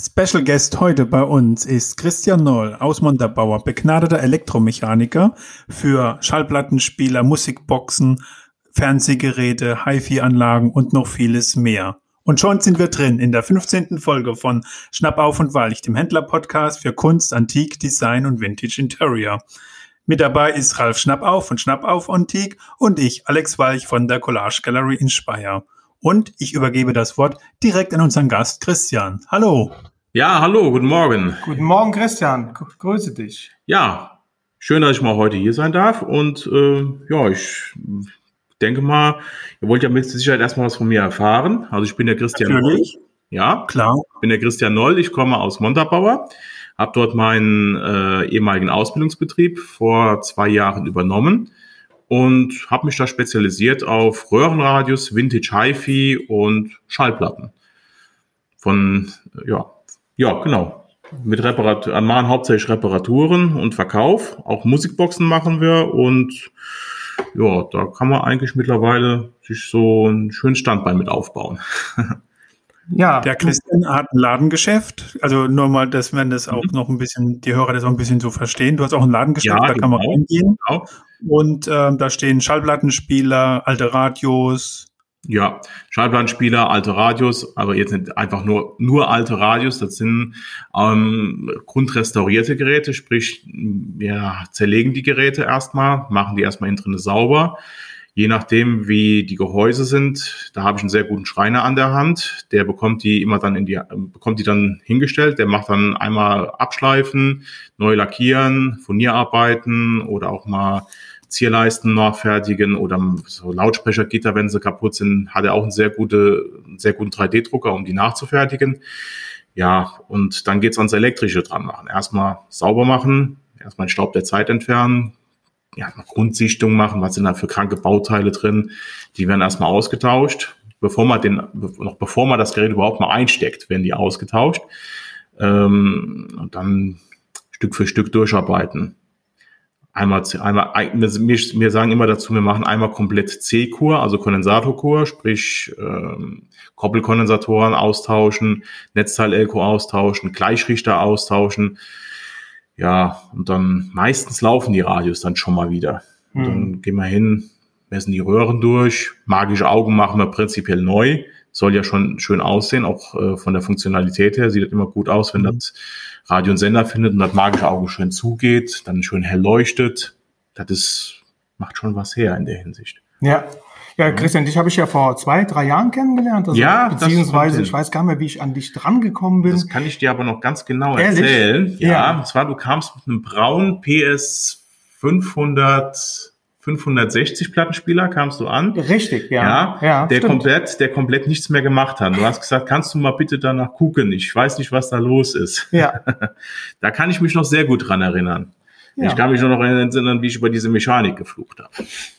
Special Guest heute bei uns ist Christian Noll aus Montabaur, begnadeter Elektromechaniker für Schallplattenspieler, Musikboxen, Fernsehgeräte, HiFi-Anlagen und noch vieles mehr. Und schon sind wir drin in der 15. Folge von Schnapp auf und Walch, dem Händler-Podcast für Kunst, Antik, Design und Vintage Interior. Mit dabei ist Ralf Schnapp auf von Schnapp auf Antik und ich, Alex Walch von der Collage Gallery in Speyer. Und ich übergebe das Wort direkt an unseren Gast Christian. Hallo. Ja, hallo, guten Morgen. Guten Morgen, Christian. Grüße dich. Ja, schön, dass ich mal heute hier sein darf. Und äh, ja, ich denke mal, ihr wollt ja mit Sicherheit erstmal was von mir erfahren. Also ich bin der Christian Natürlich. Noll. Ja, klar. Ich bin der Christian Noll, ich komme aus Montabaur, habe dort meinen äh, ehemaligen Ausbildungsbetrieb vor zwei Jahren übernommen und habe mich da spezialisiert auf Röhrenradios, Vintage HiFi und Schallplatten. Von, ja, ja, genau. Mit Reparatur, machen hauptsächlich Reparaturen und Verkauf. Auch Musikboxen machen wir und ja, da kann man eigentlich mittlerweile sich so einen schönen Standbein mit aufbauen. Ja. Der Christian hat ein Ladengeschäft. Also nur mal, dass man das auch mhm. noch ein bisschen, die Hörer das auch ein bisschen so verstehen. Du hast auch ein Ladengeschäft, ja, da kann man genau. reingehen. Genau. Und ähm, da stehen Schallplattenspieler, alte Radios. Ja, Schallplattenspieler, alte Radios, aber jetzt nicht einfach nur, nur alte Radios, das sind ähm, grundrestaurierte Geräte, sprich, wir zerlegen die Geräte erstmal, machen die erstmal innen drin sauber. Je nachdem, wie die Gehäuse sind, da habe ich einen sehr guten Schreiner an der Hand. Der bekommt die immer dann in die, bekommt die dann hingestellt. Der macht dann einmal abschleifen, neu lackieren, Furnierarbeiten oder auch mal Zierleisten nachfertigen oder so Lautsprechergitter, wenn sie kaputt sind, hat er auch einen sehr, gute, sehr guten 3D-Drucker, um die nachzufertigen. Ja, und dann geht's ans Elektrische dran machen. Erstmal sauber machen, erstmal den Staub der Zeit entfernen, ja, Grundsichtung machen, was sind da für kranke Bauteile drin. Die werden erstmal ausgetauscht. Bevor man den, noch bevor man das Gerät überhaupt mal einsteckt, werden die ausgetauscht. Ähm, und dann Stück für Stück durcharbeiten einmal, einmal wir, wir sagen immer dazu, wir machen einmal komplett C-Kur, also Kondensatorkur, sprich ähm, Koppelkondensatoren austauschen, Netzteil-Elko austauschen, Gleichrichter austauschen. Ja, und dann meistens laufen die Radios dann schon mal wieder. Und dann hm. gehen wir hin, messen die Röhren durch, magische Augen machen wir prinzipiell neu. Soll ja schon schön aussehen, auch äh, von der Funktionalität her sieht das immer gut aus, wenn mhm. das Radio und Sender findet und das magische Auge schön zugeht, dann schön hell leuchtet. Das ist, macht schon was her in der Hinsicht. Ja. Ja, Christian, dich habe ich ja vor zwei, drei Jahren kennengelernt. Also ja, beziehungsweise ich weiß gar nicht mehr, wie ich an dich drangekommen bin. Das kann ich dir aber noch ganz genau Ehrlich? erzählen. Ja, ja, und zwar du kamst mit einem braunen PS 500 560 Plattenspieler kamst du an. Richtig, ja. Ja, ja der stimmt. komplett, der komplett nichts mehr gemacht hat. Du hast gesagt, kannst du mal bitte danach gucken? Ich weiß nicht, was da los ist. Ja. da kann ich mich noch sehr gut dran erinnern. Ja. Ich kann mich nur noch erinnern, wie ich über diese Mechanik geflucht habe.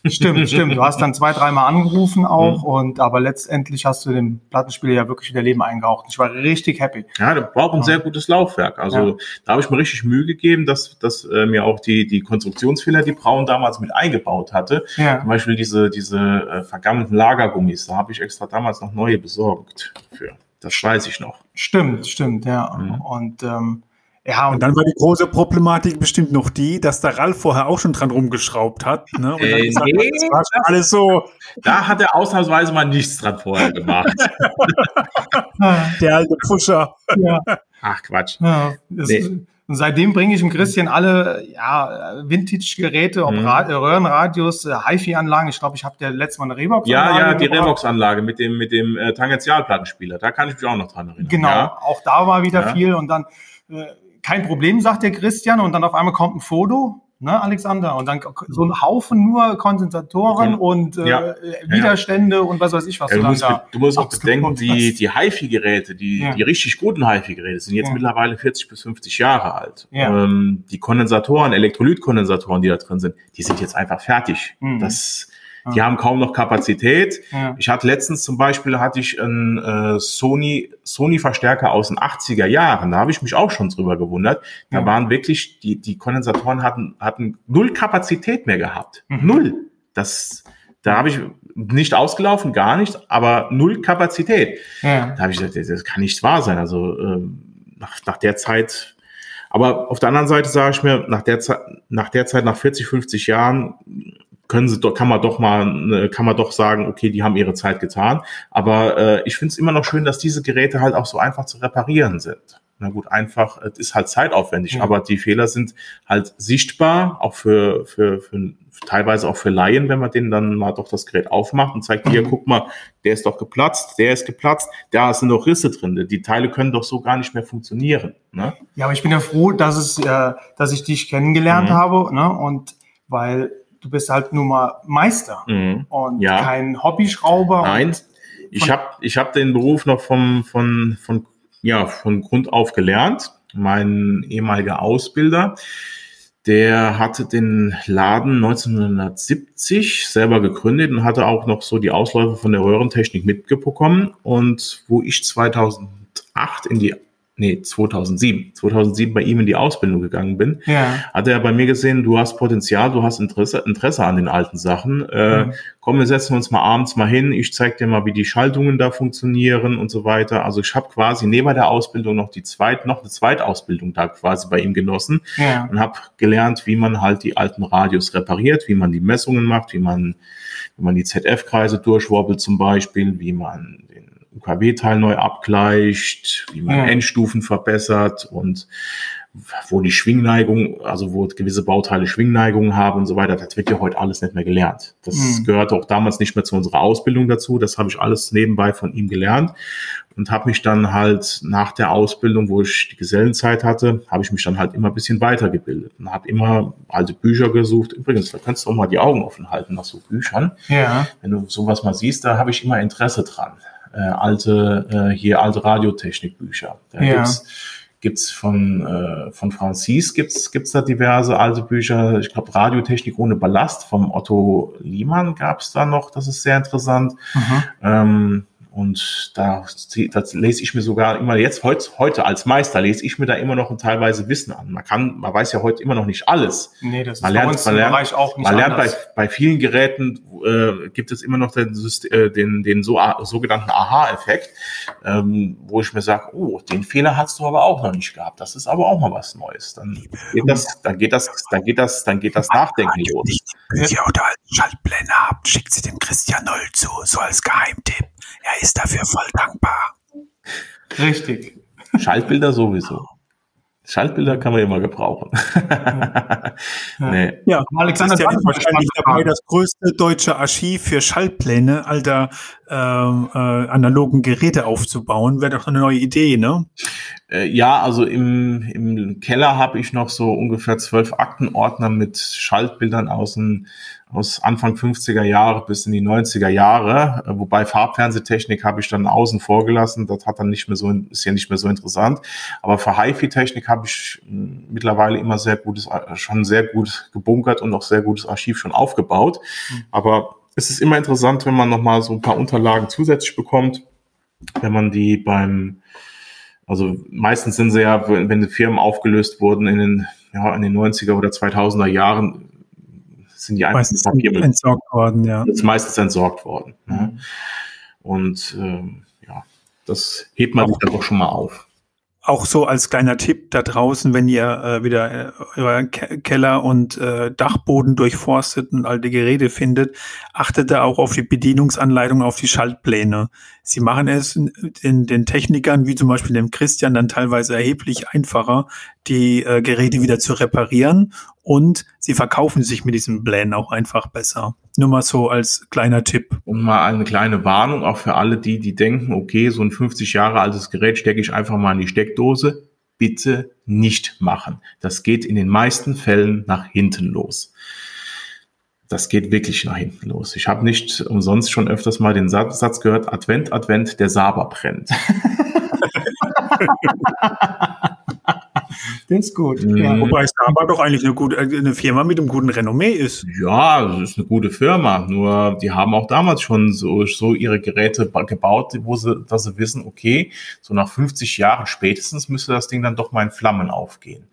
Stimmt, stimmt. Du hast dann zwei, dreimal angerufen auch mhm. und aber letztendlich hast du dem Plattenspieler ja wirklich wieder Leben eingehaucht. Ich war richtig happy. Ja, der braucht ein ja. sehr gutes Laufwerk. Also ja. da habe ich mir richtig Mühe gegeben, dass, dass äh, mir auch die, die Konstruktionsfehler, die Braun damals mit eingebaut hatte, ja. zum Beispiel diese, diese äh, vergammelten Lagergummis, da habe ich extra damals noch neue besorgt für. Das weiß ich noch. Stimmt, stimmt, ja. Mhm. Und ähm, ja, und, und, dann war die große Problematik bestimmt noch die, dass der Ralf vorher auch schon dran rumgeschraubt hat. Ne? Und äh, gesagt, nee, das war schon alles so. Da hat er ausnahmsweise mal nichts dran vorher gemacht. der alte Pusher. Ja. Ach Quatsch. Ja, nee. Und seitdem bringe ich dem Christian alle ja, Vintage-Geräte, ob mhm. Röhrenradios, äh, HiFi-Anlagen. Ich glaube, ich habe der letzte Mal eine Revox-Anlage. Ja, ja, die Revox-Anlage mit dem, mit dem äh, Tangentialplattenspieler. Da kann ich mich auch noch dran erinnern. Genau, ja. auch da war wieder ja. viel. Und dann äh, kein Problem, sagt der Christian, und dann auf einmal kommt ein Foto, ne, Alexander, und dann so ein Haufen nur Kondensatoren okay. und äh, ja. Widerstände ja. und was weiß ich was. Ja, du, musst, du musst auch bedenken, die, die HiFi-Geräte, die, die richtig guten HiFi-Geräte sind jetzt mittlerweile 40 bis 50 Jahre alt. Ähm, die Kondensatoren, Elektrolytkondensatoren, die da drin sind, die sind jetzt einfach fertig. Mhm. Das die haben kaum noch Kapazität. Ich hatte letztens zum Beispiel hatte ich einen äh, Sony Sony Verstärker aus den 80er Jahren. Da habe ich mich auch schon drüber gewundert. Da waren wirklich die die Kondensatoren hatten hatten null Kapazität mehr gehabt. Mhm. Null. Das da habe ich nicht ausgelaufen, gar nicht, aber null Kapazität. Ja. Da habe ich gesagt, das kann nicht wahr sein. Also ähm, nach, nach der Zeit aber auf der anderen Seite sage ich mir, nach der Zeit, nach der Zeit, nach 40, 50 Jahren, können sie doch, kann man doch mal, kann man doch sagen, okay, die haben ihre Zeit getan. Aber äh, ich finde es immer noch schön, dass diese Geräte halt auch so einfach zu reparieren sind. Na gut, einfach, es ist halt zeitaufwendig, ja. aber die Fehler sind halt sichtbar, auch für, für, für teilweise auch für Laien, wenn man denen dann mal doch das Gerät aufmacht und zeigt, hier, guck mal, der ist doch geplatzt, der ist geplatzt, da sind doch Risse drin. Die Teile können doch so gar nicht mehr funktionieren. Ne? Ja, aber ich bin ja froh, dass es, äh, dass ich dich kennengelernt mhm. habe, ne? Und weil du bist halt nur mal Meister mhm. und ja. kein Hobbyschrauber. Nein, ich habe ich hab den Beruf noch vom, von, von, ja, von Grund auf gelernt. Mein ehemaliger Ausbilder, der hatte den Laden 1970 selber gegründet und hatte auch noch so die Ausläufer von der Röhrentechnik mitbekommen. Und wo ich 2008 in die nee, 2007, 2007 bei ihm in die Ausbildung gegangen bin, ja. hat er bei mir gesehen, du hast Potenzial, du hast Interesse, Interesse an den alten Sachen. Äh, mhm. Komm, wir setzen uns mal abends mal hin, ich zeig dir mal, wie die Schaltungen da funktionieren und so weiter. Also ich habe quasi neben der Ausbildung noch die zweit, noch eine Zweitausbildung da quasi bei ihm genossen ja. und habe gelernt, wie man halt die alten Radios repariert, wie man die Messungen macht, wie man, wie man die ZF-Kreise durchwobbelt zum Beispiel, wie man den UKW-Teil neu abgleicht, wie man ja. Endstufen verbessert und wo die Schwingneigung, also wo gewisse Bauteile Schwingneigungen haben und so weiter, das wird ja heute alles nicht mehr gelernt. Das mhm. gehört auch damals nicht mehr zu unserer Ausbildung dazu. Das habe ich alles nebenbei von ihm gelernt und habe mich dann halt nach der Ausbildung, wo ich die Gesellenzeit hatte, habe ich mich dann halt immer ein bisschen weitergebildet und habe immer alte Bücher gesucht. Übrigens, da kannst du auch mal die Augen offen halten nach so Büchern. Ja. Wenn du sowas mal siehst, da habe ich immer Interesse dran äh, alte, äh, hier alte Radiotechnikbücher. Da ja. gibt's gibt's von, äh, von Francis gibt's, gibt's da diverse alte Bücher. Ich glaube, Radiotechnik ohne Ballast vom Otto Liemann gab's da noch. Das ist sehr interessant. Mhm. Ähm, und da das lese ich mir sogar immer jetzt heute, heute als Meister lese ich mir da immer noch ein teilweise Wissen an. Man kann, man weiß ja heute immer noch nicht alles. Nee, das man ist lernt, man lernt, auch nicht Man lernt bei, bei vielen Geräten äh, gibt es immer noch den, äh, den, den so, sogenannten Aha-Effekt, ähm, wo ich mir sage, oh, den Fehler hast du aber auch noch nicht gehabt. Das ist aber auch mal was Neues. Dann geht das, dann geht das, dann geht das, dann geht das Nachdenken los. Bücher oder Schaltpläne habt, schickt sie dem Christian Noll zu, so als Geheimtipp. Er ist dafür voll dankbar. Richtig. Schaltbilder sowieso. Schaltbilder kann man immer gebrauchen. Ja, nee. ja Alexander ist ja wahrscheinlich dabei, das größte deutsche Archiv für Schaltpläne alter äh, äh, analogen Geräte aufzubauen. Wäre doch eine neue Idee, ne? Äh, ja, also im, im Keller habe ich noch so ungefähr zwölf Aktenordner mit Schaltbildern aus dem aus Anfang 50er Jahre bis in die 90er Jahre, äh, wobei Farbfernsehtechnik habe ich dann außen vor gelassen, das hat dann nicht mehr so, ist ja nicht mehr so interessant. Aber für HiFi-Technik habe ich hm, mittlerweile immer sehr gutes, äh, schon sehr gut gebunkert und auch sehr gutes Archiv schon aufgebaut. Mhm. Aber es ist immer interessant, wenn man nochmal so ein paar Unterlagen zusätzlich bekommt, wenn man die beim, also meistens sind sie ja, wenn die Firmen aufgelöst wurden in den, ja, in den 90er oder 2000er Jahren, sind die meistens entsorgt worden, ja. Ist meistens entsorgt worden. Ne? Mhm. Und ähm, ja, das hebt man sich dann doch schon mal auf. Auch so als kleiner Tipp da draußen, wenn ihr äh, wieder äh, euren Ke Keller und äh, Dachboden durchforstet und alte Geräte findet, achtet da auch auf die Bedienungsanleitung, auf die Schaltpläne. Sie machen es den, den Technikern, wie zum Beispiel dem Christian, dann teilweise erheblich einfacher, die äh, Geräte wieder zu reparieren und sie verkaufen sich mit diesen Plänen auch einfach besser. Nur mal so als kleiner Tipp. Und mal eine kleine Warnung auch für alle die, die denken, okay, so ein 50 Jahre altes Gerät stecke ich einfach mal in die Steckdose. Bitte nicht machen. Das geht in den meisten Fällen nach hinten los das geht wirklich nach hinten los. Ich habe nicht umsonst schon öfters mal den Satz gehört, Advent, Advent, der Saber brennt. Das ist gut. Mhm. Ja. Wobei Saber doch eigentlich eine, gute, eine Firma mit einem guten Renommee ist. Ja, es ist eine gute Firma. Nur die haben auch damals schon so, so ihre Geräte gebaut, wo sie, dass sie wissen, okay, so nach 50 Jahren spätestens müsste das Ding dann doch mal in Flammen aufgehen.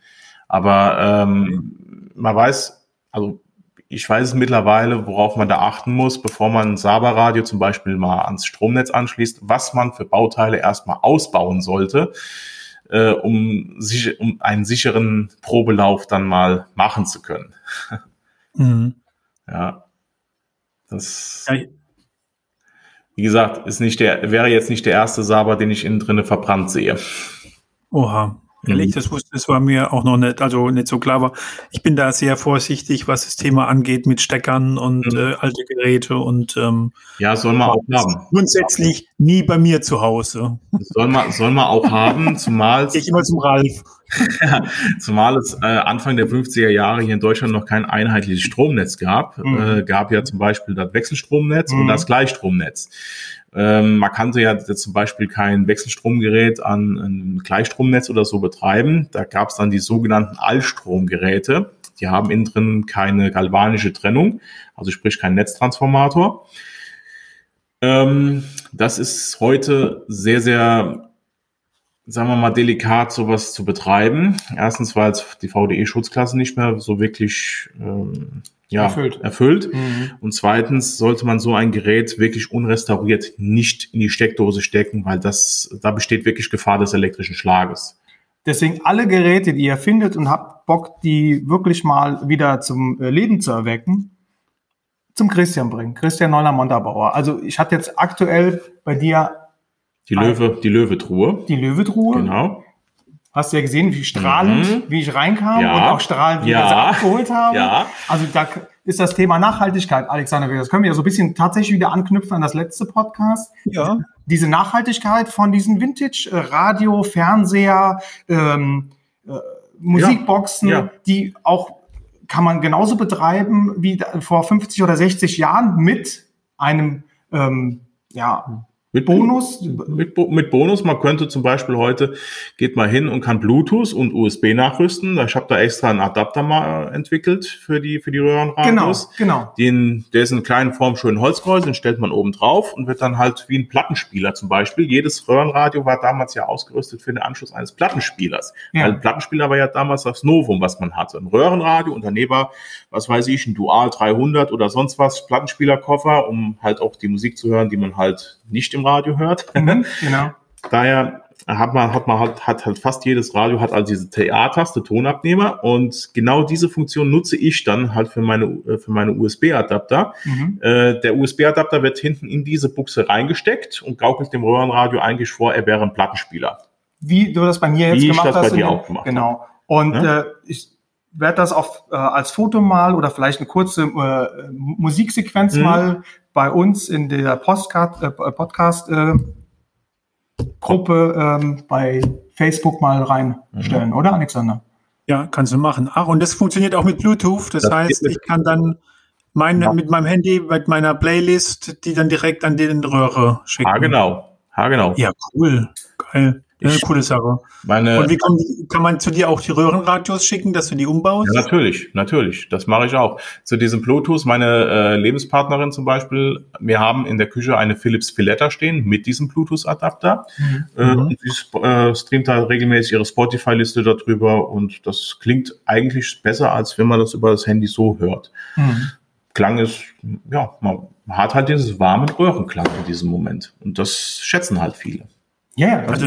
Aber ähm, man weiß, also ich weiß es mittlerweile, worauf man da achten muss, bevor man ein Saber-Radio zum Beispiel mal ans Stromnetz anschließt, was man für Bauteile erstmal ausbauen sollte. äh, um, sich, um einen sicheren Probelauf dann mal machen zu können. Mhm. Ja. Das, wie gesagt, ist nicht der, wäre jetzt nicht der erste Saber, den ich innen drinne verbrannt sehe. Oha. Ehrlich, mhm. das, wusste, das war mir auch noch nicht, also nicht so klar. Aber ich bin da sehr vorsichtig, was das Thema angeht mit Steckern und mhm. äh, alte Geräte und ähm, ja, soll man auch haben. Grundsätzlich nie bei mir zu Hause. soll man, soll man auch haben, zumal ich immer zum Ralf. zumal es äh, Anfang der 50er Jahre hier in Deutschland noch kein einheitliches Stromnetz gab. Mhm. Äh, gab ja zum Beispiel das Wechselstromnetz und mhm. das Gleichstromnetz. Ähm, man kannte ja zum Beispiel kein Wechselstromgerät an ein Gleichstromnetz oder so betreiben. Da gab es dann die sogenannten Allstromgeräte. Die haben innen drin keine galvanische Trennung, also sprich kein Netztransformator. Ähm, das ist heute sehr, sehr, sagen wir mal, delikat, sowas zu betreiben. Erstens, weil es die VDE-Schutzklasse nicht mehr so wirklich ähm, ja, erfüllt. erfüllt. Mhm. Und zweitens sollte man so ein Gerät wirklich unrestauriert nicht in die Steckdose stecken, weil das, da besteht wirklich Gefahr des elektrischen Schlages. Deswegen alle Geräte, die ihr findet und habt Bock, die wirklich mal wieder zum äh, Leben zu erwecken, zum Christian bringen. Christian Neuler Montabauer. Also ich hatte jetzt aktuell bei dir die Löwe, die Löwe-Truhe. Die Löwe-Truhe. Genau. Hast du ja gesehen, wie strahlend, mhm. wie ich reinkam ja. und auch strahlend, wie ja. wir sie abgeholt haben. Ja. Also da ist das Thema Nachhaltigkeit, Alexander. Das können wir ja so ein bisschen tatsächlich wieder anknüpfen an das letzte Podcast. Ja. Diese Nachhaltigkeit von diesen Vintage äh, Radio, Fernseher, ähm, äh, Musikboxen, ja. die auch kann man genauso betreiben wie vor 50 oder 60 Jahren mit einem ähm, ja, mit Bonus? Mit, mit, Bonus. Man könnte zum Beispiel heute, geht mal hin und kann Bluetooth und USB nachrüsten. Ich habe da extra einen Adapter mal entwickelt für die, für die Röhrenradios. Genau, genau. Den, der ist in kleinen Form schön Holzkreuz, den stellt man oben drauf und wird dann halt wie ein Plattenspieler zum Beispiel. Jedes Röhrenradio war damals ja ausgerüstet für den Anschluss eines Plattenspielers. Ja. Weil ein Plattenspieler war ja damals das Novum, was man hatte. Ein Röhrenradio und daneben war, was weiß ich, ein Dual 300 oder sonst was, Plattenspielerkoffer, um halt auch die Musik zu hören, die man halt nicht im Radio hört. Mhm, genau. Daher hat man, hat man halt, hat halt fast jedes Radio hat also diese TA-Taste, Tonabnehmer und genau diese Funktion nutze ich dann halt für meine, äh, für meine USB-Adapter. Mhm. Äh, der USB-Adapter wird hinten in diese Buchse reingesteckt und gaukelt dem Röhrenradio eigentlich vor, er wäre ein Plattenspieler. Wie du das bei mir jetzt Wie gemacht ich das hast. bei dir auch gemacht Genau. Und ja? äh, ich werde das auf, äh, als Foto mal oder vielleicht eine kurze äh, Musiksequenz mhm. mal bei uns in der Postcard, äh, Podcast äh, Gruppe ähm, bei Facebook mal reinstellen, mhm. oder Alexander? Ja, kannst du machen. Ach, und das funktioniert auch mit Bluetooth. Das, das heißt, ich kann dann mein, ja. mit meinem Handy, mit meiner Playlist, die dann direkt an den Röhre schicken. Ah, genau. Ha, genau. Ja, cool. Geil. Ja, eine coole Sache. Meine, und wie kann, kann, man zu dir auch die Röhrenradios schicken, dass du die umbaust? Ja, natürlich, natürlich. Das mache ich auch. Zu diesem Bluetooth, meine äh, Lebenspartnerin zum Beispiel, wir haben in der Küche eine Philips Filetta stehen mit diesem Bluetooth-Adapter. Mhm. Äh, mhm. sie äh, streamt da regelmäßig ihre Spotify-Liste darüber und das klingt eigentlich besser, als wenn man das über das Handy so hört. Mhm. Klang ist, ja, man hat halt dieses warmen Röhrenklang in diesem Moment. Und das schätzen halt viele. Ja, also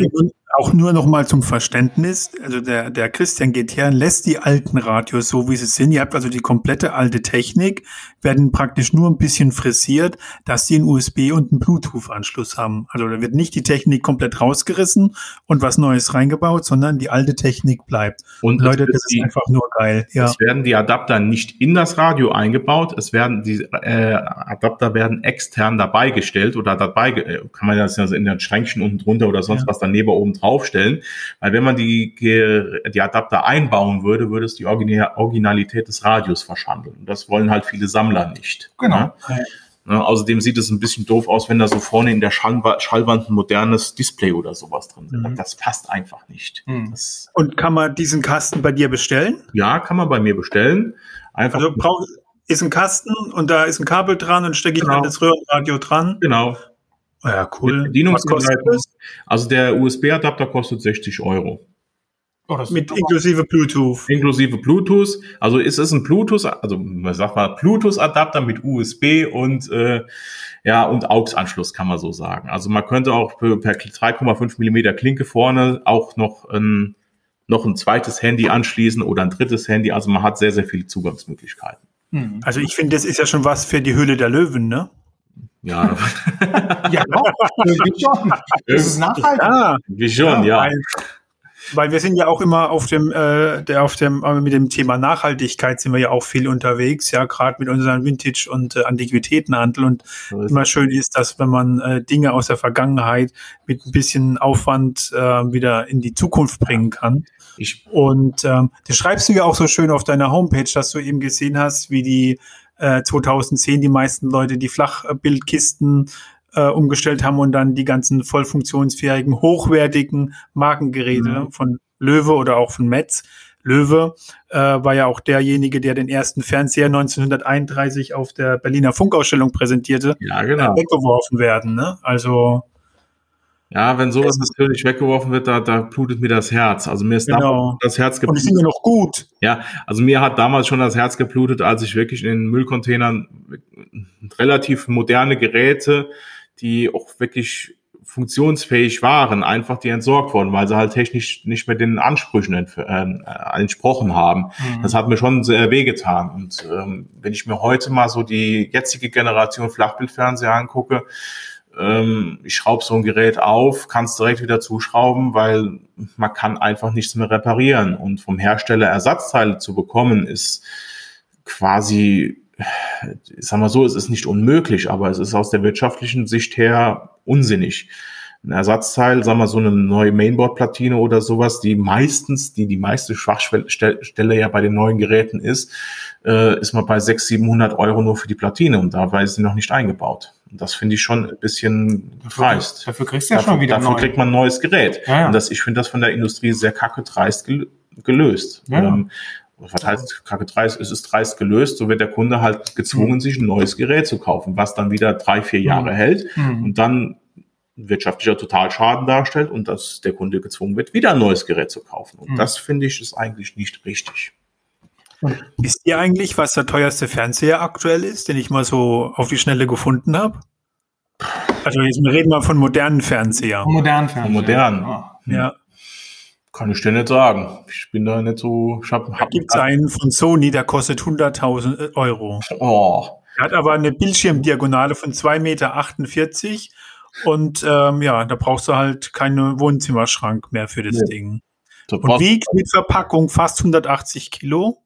auch nur noch mal zum Verständnis. Also der, der Christian geht her lässt die alten Radios so, wie sie sind. Ihr habt also die komplette alte Technik, werden praktisch nur ein bisschen frisiert, dass sie einen USB und einen Bluetooth-Anschluss haben. Also da wird nicht die Technik komplett rausgerissen und was Neues reingebaut, sondern die alte Technik bleibt. Und Leute, das ist die, einfach nur geil. Ja. Es werden die Adapter nicht in das Radio eingebaut, es werden die äh, Adapter werden extern dabei gestellt oder dabei, äh, kann man das ja in den Schränkchen unten drunter oder sonst ja. was daneben oben draufstellen. Weil wenn man die, die Adapter einbauen würde, würde es die Originalität des Radios verschandeln. Und das wollen halt viele Sammler nicht. Genau. Ja? Ja, außerdem sieht es ein bisschen doof aus, wenn da so vorne in der Schallwand, Schallwand ein modernes Display oder sowas drin ist. Mhm. Das passt einfach nicht. Mhm. Und kann man diesen Kasten bei dir bestellen? Ja, kann man bei mir bestellen. Einfach also brauch, ist ein Kasten und da ist ein Kabel dran und stecke ich genau. das Röhrenradio dran. Genau. Ja, cool. Was kostet das? Also der USB-Adapter kostet 60 Euro. Oh, mit inklusive Bluetooth. Inklusive Bluetooth. Also ist es ein Bluetooth, also man sagt mal Bluetooth-Adapter mit USB und äh, ja und AUX-Anschluss kann man so sagen. Also man könnte auch per 3,5 Millimeter Klinke vorne auch noch ein noch ein zweites Handy anschließen oder ein drittes Handy. Also man hat sehr sehr viele Zugangsmöglichkeiten. Hm. Also ich finde, das ist ja schon was für die Höhle der Löwen, ne? Ja. ja, doch. Das ist nachhaltig. Ja, wie schon, ja. ja. Weil wir sind ja auch immer auf dem, äh, der auf dem, äh, mit dem Thema Nachhaltigkeit sind wir ja auch viel unterwegs, ja, gerade mit unserem Vintage- und äh, Antiquitätenhandel. Und immer schön ist, dass wenn man äh, Dinge aus der Vergangenheit mit ein bisschen Aufwand äh, wieder in die Zukunft bringen kann. Ich und ähm, das schreibst du ja auch so schön auf deiner Homepage, dass du eben gesehen hast, wie die äh, 2010 die meisten Leute die Flachbildkisten äh, umgestellt haben und dann die ganzen voll funktionsfähigen, hochwertigen Markengeräte mhm. von Löwe oder auch von Metz. Löwe äh, war ja auch derjenige, der den ersten Fernseher 1931 auf der Berliner Funkausstellung präsentierte, ja, genau. Äh, weggeworfen werden. Ne? Also ja, wenn sowas natürlich weggeworfen wird, da, da blutet mir das Herz. Also mir ist genau. das Herz geblutet. Und sind ja noch gut. Ja, also mir hat damals schon das Herz geblutet, als ich wirklich in den Müllcontainern relativ moderne Geräte die auch wirklich funktionsfähig waren, einfach die entsorgt wurden, weil sie halt technisch nicht mehr den Ansprüchen äh, entsprochen haben. Mhm. Das hat mir schon sehr wehgetan. Und ähm, wenn ich mir heute mal so die jetzige Generation Flachbildfernseher angucke, ähm, ich schraube so ein Gerät auf, kann es direkt wieder zuschrauben, weil man kann einfach nichts mehr reparieren. Und vom Hersteller Ersatzteile zu bekommen, ist quasi ich sag mal so, es ist nicht unmöglich, aber es ist aus der wirtschaftlichen Sicht her unsinnig. Ein Ersatzteil, sagen wir so eine neue Mainboard-Platine oder sowas, die meistens, die die meiste Schwachstelle ja bei den neuen Geräten ist, äh, ist man bei 600, 700 Euro nur für die Platine und dabei ist sie noch nicht eingebaut. Und das finde ich schon ein bisschen dreist. Dafür kriegst du ja dafür, schon wieder Dafür neu. kriegt man ein neues Gerät. Ja, ja. Und das, ich finde das von der Industrie sehr kacke dreist gelöst. Ja, ähm, was heißt Kacke dreist, es ist dreist gelöst, so wird der Kunde halt gezwungen, mhm. sich ein neues Gerät zu kaufen, was dann wieder drei, vier Jahre mhm. hält mhm. und dann wirtschaftlicher Totalschaden darstellt und dass der Kunde gezwungen wird, wieder ein neues Gerät zu kaufen. Und mhm. das finde ich ist eigentlich nicht richtig. Wisst ihr eigentlich, was der teuerste Fernseher aktuell ist, den ich mal so auf die Schnelle gefunden habe? Also jetzt reden wir von modernen Fernseher. Modernen Fernseher. Von modernen. Ja. Kann ich dir nicht sagen. Ich bin da nicht so. Ich hab, hab, da gibt es einen von Sony, der kostet 100.000 Euro. Oh. Er hat aber eine Bildschirmdiagonale von 2,48 Meter und ähm, ja, da brauchst du halt keinen Wohnzimmerschrank mehr für das nee. Ding. Das und wiegt mit Verpackung fast 180 Kilo.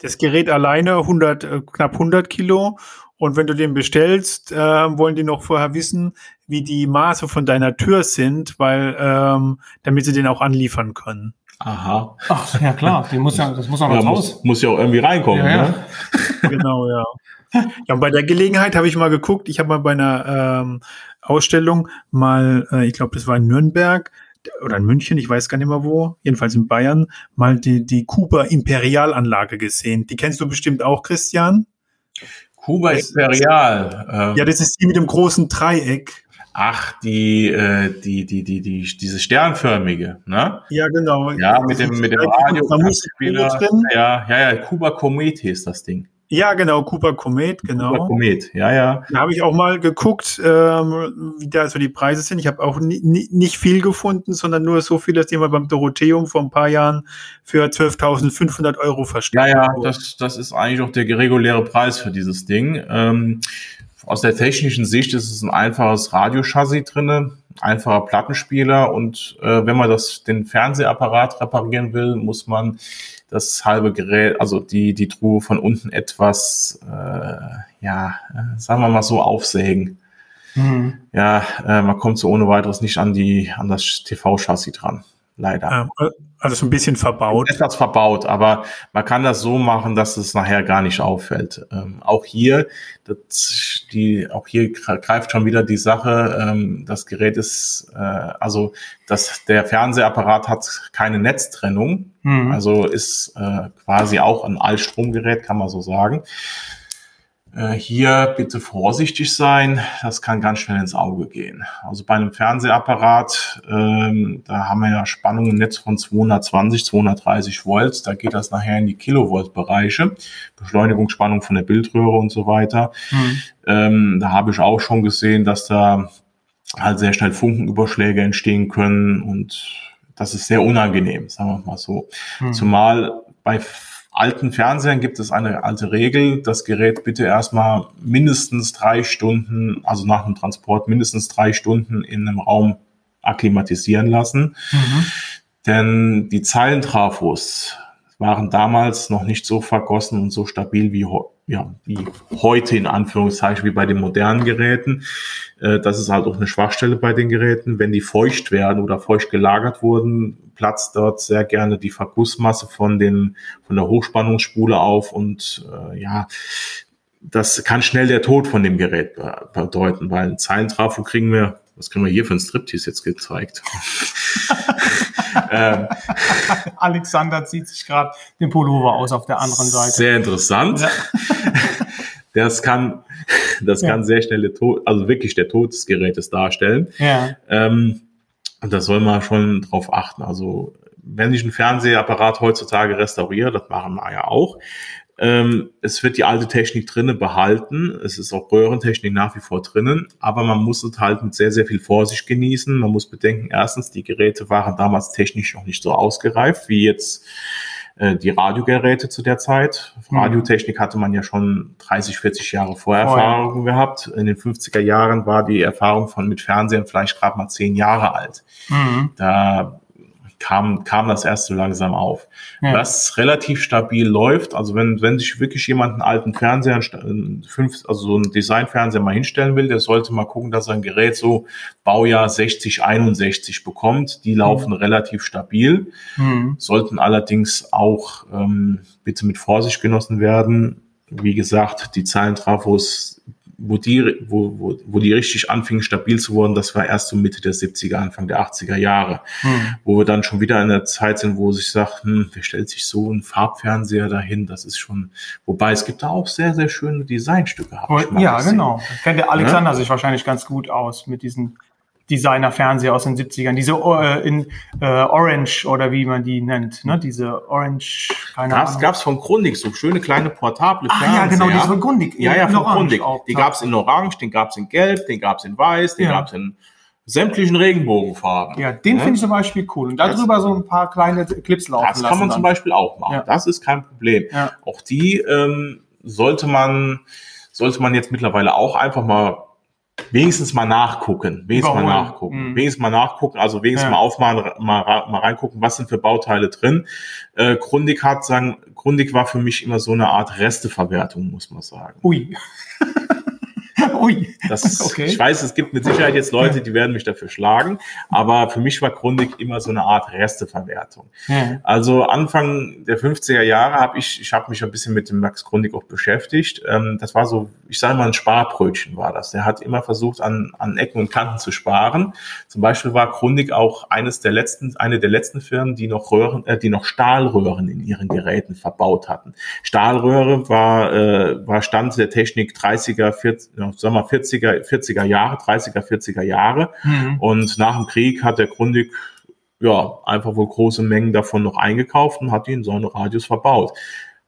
Das Gerät alleine 100, äh, knapp 100 Kilo und wenn du den bestellst, äh, wollen die noch vorher wissen, wie die Maße von deiner Tür sind, weil ähm, damit sie den auch anliefern können. Aha. Ach, ja klar, die muss ja, das muss auch noch ja, raus. Muss, muss ja auch irgendwie reinkommen. Ja, ne? genau, ja. Ja, und bei der Gelegenheit habe ich mal geguckt, ich habe mal bei einer ähm, Ausstellung mal, äh, ich glaube, das war in Nürnberg oder in München, ich weiß gar nicht mehr wo, jedenfalls in Bayern, mal die, die Kuba Imperialanlage gesehen. Die kennst du bestimmt auch, Christian? Kuba Imperial. Ähm, ja, das ist die mit dem großen Dreieck. Ach, die, äh, die, die, die, die, diese sternförmige, ne? Ja, genau. Ja, mit dem, mit dem Radio. Ja, ja, ja, Kuba Komet ist das Ding. Ja, genau, Cooper Comet, genau. Cooper Comet, ja, ja. Da habe ich auch mal geguckt, ähm, wie da so die Preise sind. Ich habe auch nicht viel gefunden, sondern nur so viel, dass die mal beim Dorotheum vor ein paar Jahren für 12.500 Euro verstanden Ja, ja, das, das ist eigentlich auch der reguläre Preis für dieses Ding. Ähm, aus der technischen Sicht ist es ein einfaches Radiochassis drinne, einfacher Plattenspieler und äh, wenn man das den Fernsehapparat reparieren will, muss man das halbe Gerät, also die, die Truhe von unten etwas, äh, ja, äh, sagen wir mal so, aufsägen. Mhm. Ja, äh, man kommt so ohne weiteres nicht an die, an das TV-Chassis dran leider. Also so ein bisschen verbaut. Etwas verbaut, aber man kann das so machen, dass es nachher gar nicht auffällt. Ähm, auch hier, das, die, auch hier greift schon wieder die Sache. Ähm, das Gerät ist, äh, also das, der Fernsehapparat hat keine Netztrennung, mhm. also ist äh, quasi auch ein Allstromgerät, kann man so sagen. Äh, hier bitte vorsichtig sein, das kann ganz schnell ins Auge gehen. Also bei einem Fernsehapparat, ähm, da haben wir ja Spannungen im Netz von 220, 230 Volt, da geht das nachher in die Kilovolt-Bereiche, Beschleunigungsspannung von der Bildröhre und so weiter. Mhm. Ähm, da habe ich auch schon gesehen, dass da halt sehr schnell Funkenüberschläge entstehen können und das ist sehr unangenehm, sagen wir mal so. Mhm. Zumal bei alten Fernsehern gibt es eine alte Regel, das Gerät bitte erstmal mindestens drei Stunden, also nach dem Transport mindestens drei Stunden in einem Raum akklimatisieren lassen. Mhm. Denn die Zeilentrafos waren damals noch nicht so vergossen und so stabil wie, ja, wie heute in Anführungszeichen, wie bei den modernen Geräten. Äh, das ist halt auch eine Schwachstelle bei den Geräten. Wenn die feucht werden oder feucht gelagert wurden, platzt dort sehr gerne die Vergussmasse von, den, von der Hochspannungsspule auf und äh, ja, das kann schnell der Tod von dem Gerät bedeuten, weil ein Zeilentrafo kriegen wir, was kriegen wir hier für ein Striptease jetzt gezeigt? ähm, Alexander zieht sich gerade den Pullover aus auf der anderen Seite. Sehr interessant. Ja. Das kann, das ja. kann sehr schnell der Tod, also wirklich der Tod des Gerätes darstellen. Ja. Ähm, und da soll man schon drauf achten. Also wenn ich einen Fernsehapparat heutzutage restauriere, das machen wir ja auch, ähm, es wird die alte Technik drinnen behalten. Es ist auch Röhrentechnik nach wie vor drinnen, aber man muss es halt mit sehr, sehr viel Vorsicht genießen. Man muss bedenken, erstens, die Geräte waren damals technisch noch nicht so ausgereift wie jetzt die Radiogeräte zu der Zeit. Mhm. Radiotechnik hatte man ja schon 30, 40 Jahre Vorerfahrung oh, gehabt. In den 50er Jahren war die Erfahrung von mit Fernsehen vielleicht gerade mal zehn Jahre alt. Mhm. Da kam, kam das erst so langsam auf. Ja. Was relativ stabil läuft, also wenn, wenn sich wirklich jemand einen alten Fernseher, fünf, also so einen Designfernseher mal hinstellen will, der sollte mal gucken, dass er ein Gerät so Baujahr 60, 61 bekommt. Die laufen mhm. relativ stabil, mhm. sollten allerdings auch ähm, bitte mit Vorsicht genossen werden. Wie gesagt, die Zahlentrafos wo die, wo, wo, wo die richtig anfingen, stabil zu werden, das war erst so Mitte der 70er, Anfang der 80er Jahre, hm. wo wir dann schon wieder in der Zeit sind, wo sich sagt, hm, wer stellt sich so ein Farbfernseher dahin? Das ist schon, wobei es gibt da auch sehr, sehr schöne Designstücke. Ja, gesehen. genau. Kennt der Alexander ja? sich wahrscheinlich ganz gut aus mit diesen Designer-Fernseher aus den 70ern, diese äh, in äh, Orange oder wie man die nennt, ne? diese Orange, keine gab's, Ahnung. Gab's von Grundig, so schöne kleine portable Fernseher. Ah, ja, genau, die von Grundig. Ja, ja, von Grundig. Die gab's in Orange, den gab's in Gelb, den gab's in Weiß, den ja. gab's in sämtlichen Regenbogenfarben. Ja, den ja? finde ich zum Beispiel cool. Und darüber so ein paar kleine Clips laufen lassen. Das kann man dann. zum Beispiel auch machen. Ja. Das ist kein Problem. Ja. Auch die ähm, sollte man sollte man jetzt mittlerweile auch einfach mal wenigstens mal nachgucken, wenigstens Überholen. mal nachgucken, mhm. wenigstens mal nachgucken, also wenigstens ja. mal aufmachen, mal, mal reingucken, was sind für Bauteile drin. Äh, Grundig hat sagen, Grundig war für mich immer so eine Art Resteverwertung, muss man sagen. Ui. Ui. Das, okay. Ich weiß, es gibt mit Sicherheit jetzt Leute, die werden mich dafür schlagen, aber für mich war Grundig immer so eine Art Resteverwertung. Ja. Also Anfang der 50er Jahre habe ich, ich habe mich ein bisschen mit dem Max Grundig auch beschäftigt. Ähm, das war so, ich sage mal, ein Sparbrötchen war das. Der hat immer versucht, an, an Ecken und Kanten zu sparen. Zum Beispiel war Grundig auch eines der letzten, eine der letzten Firmen, die noch Röhren, äh, die noch Stahlröhren in ihren Geräten verbaut hatten. Stahlröhre war, äh, war Stand der Technik 30er, 40, sagen wir 40er, 40er Jahre, 30er, 40er Jahre. Mhm. Und nach dem Krieg hat der Grundig ja, einfach wohl große Mengen davon noch eingekauft und hat die in so eine Radius verbaut.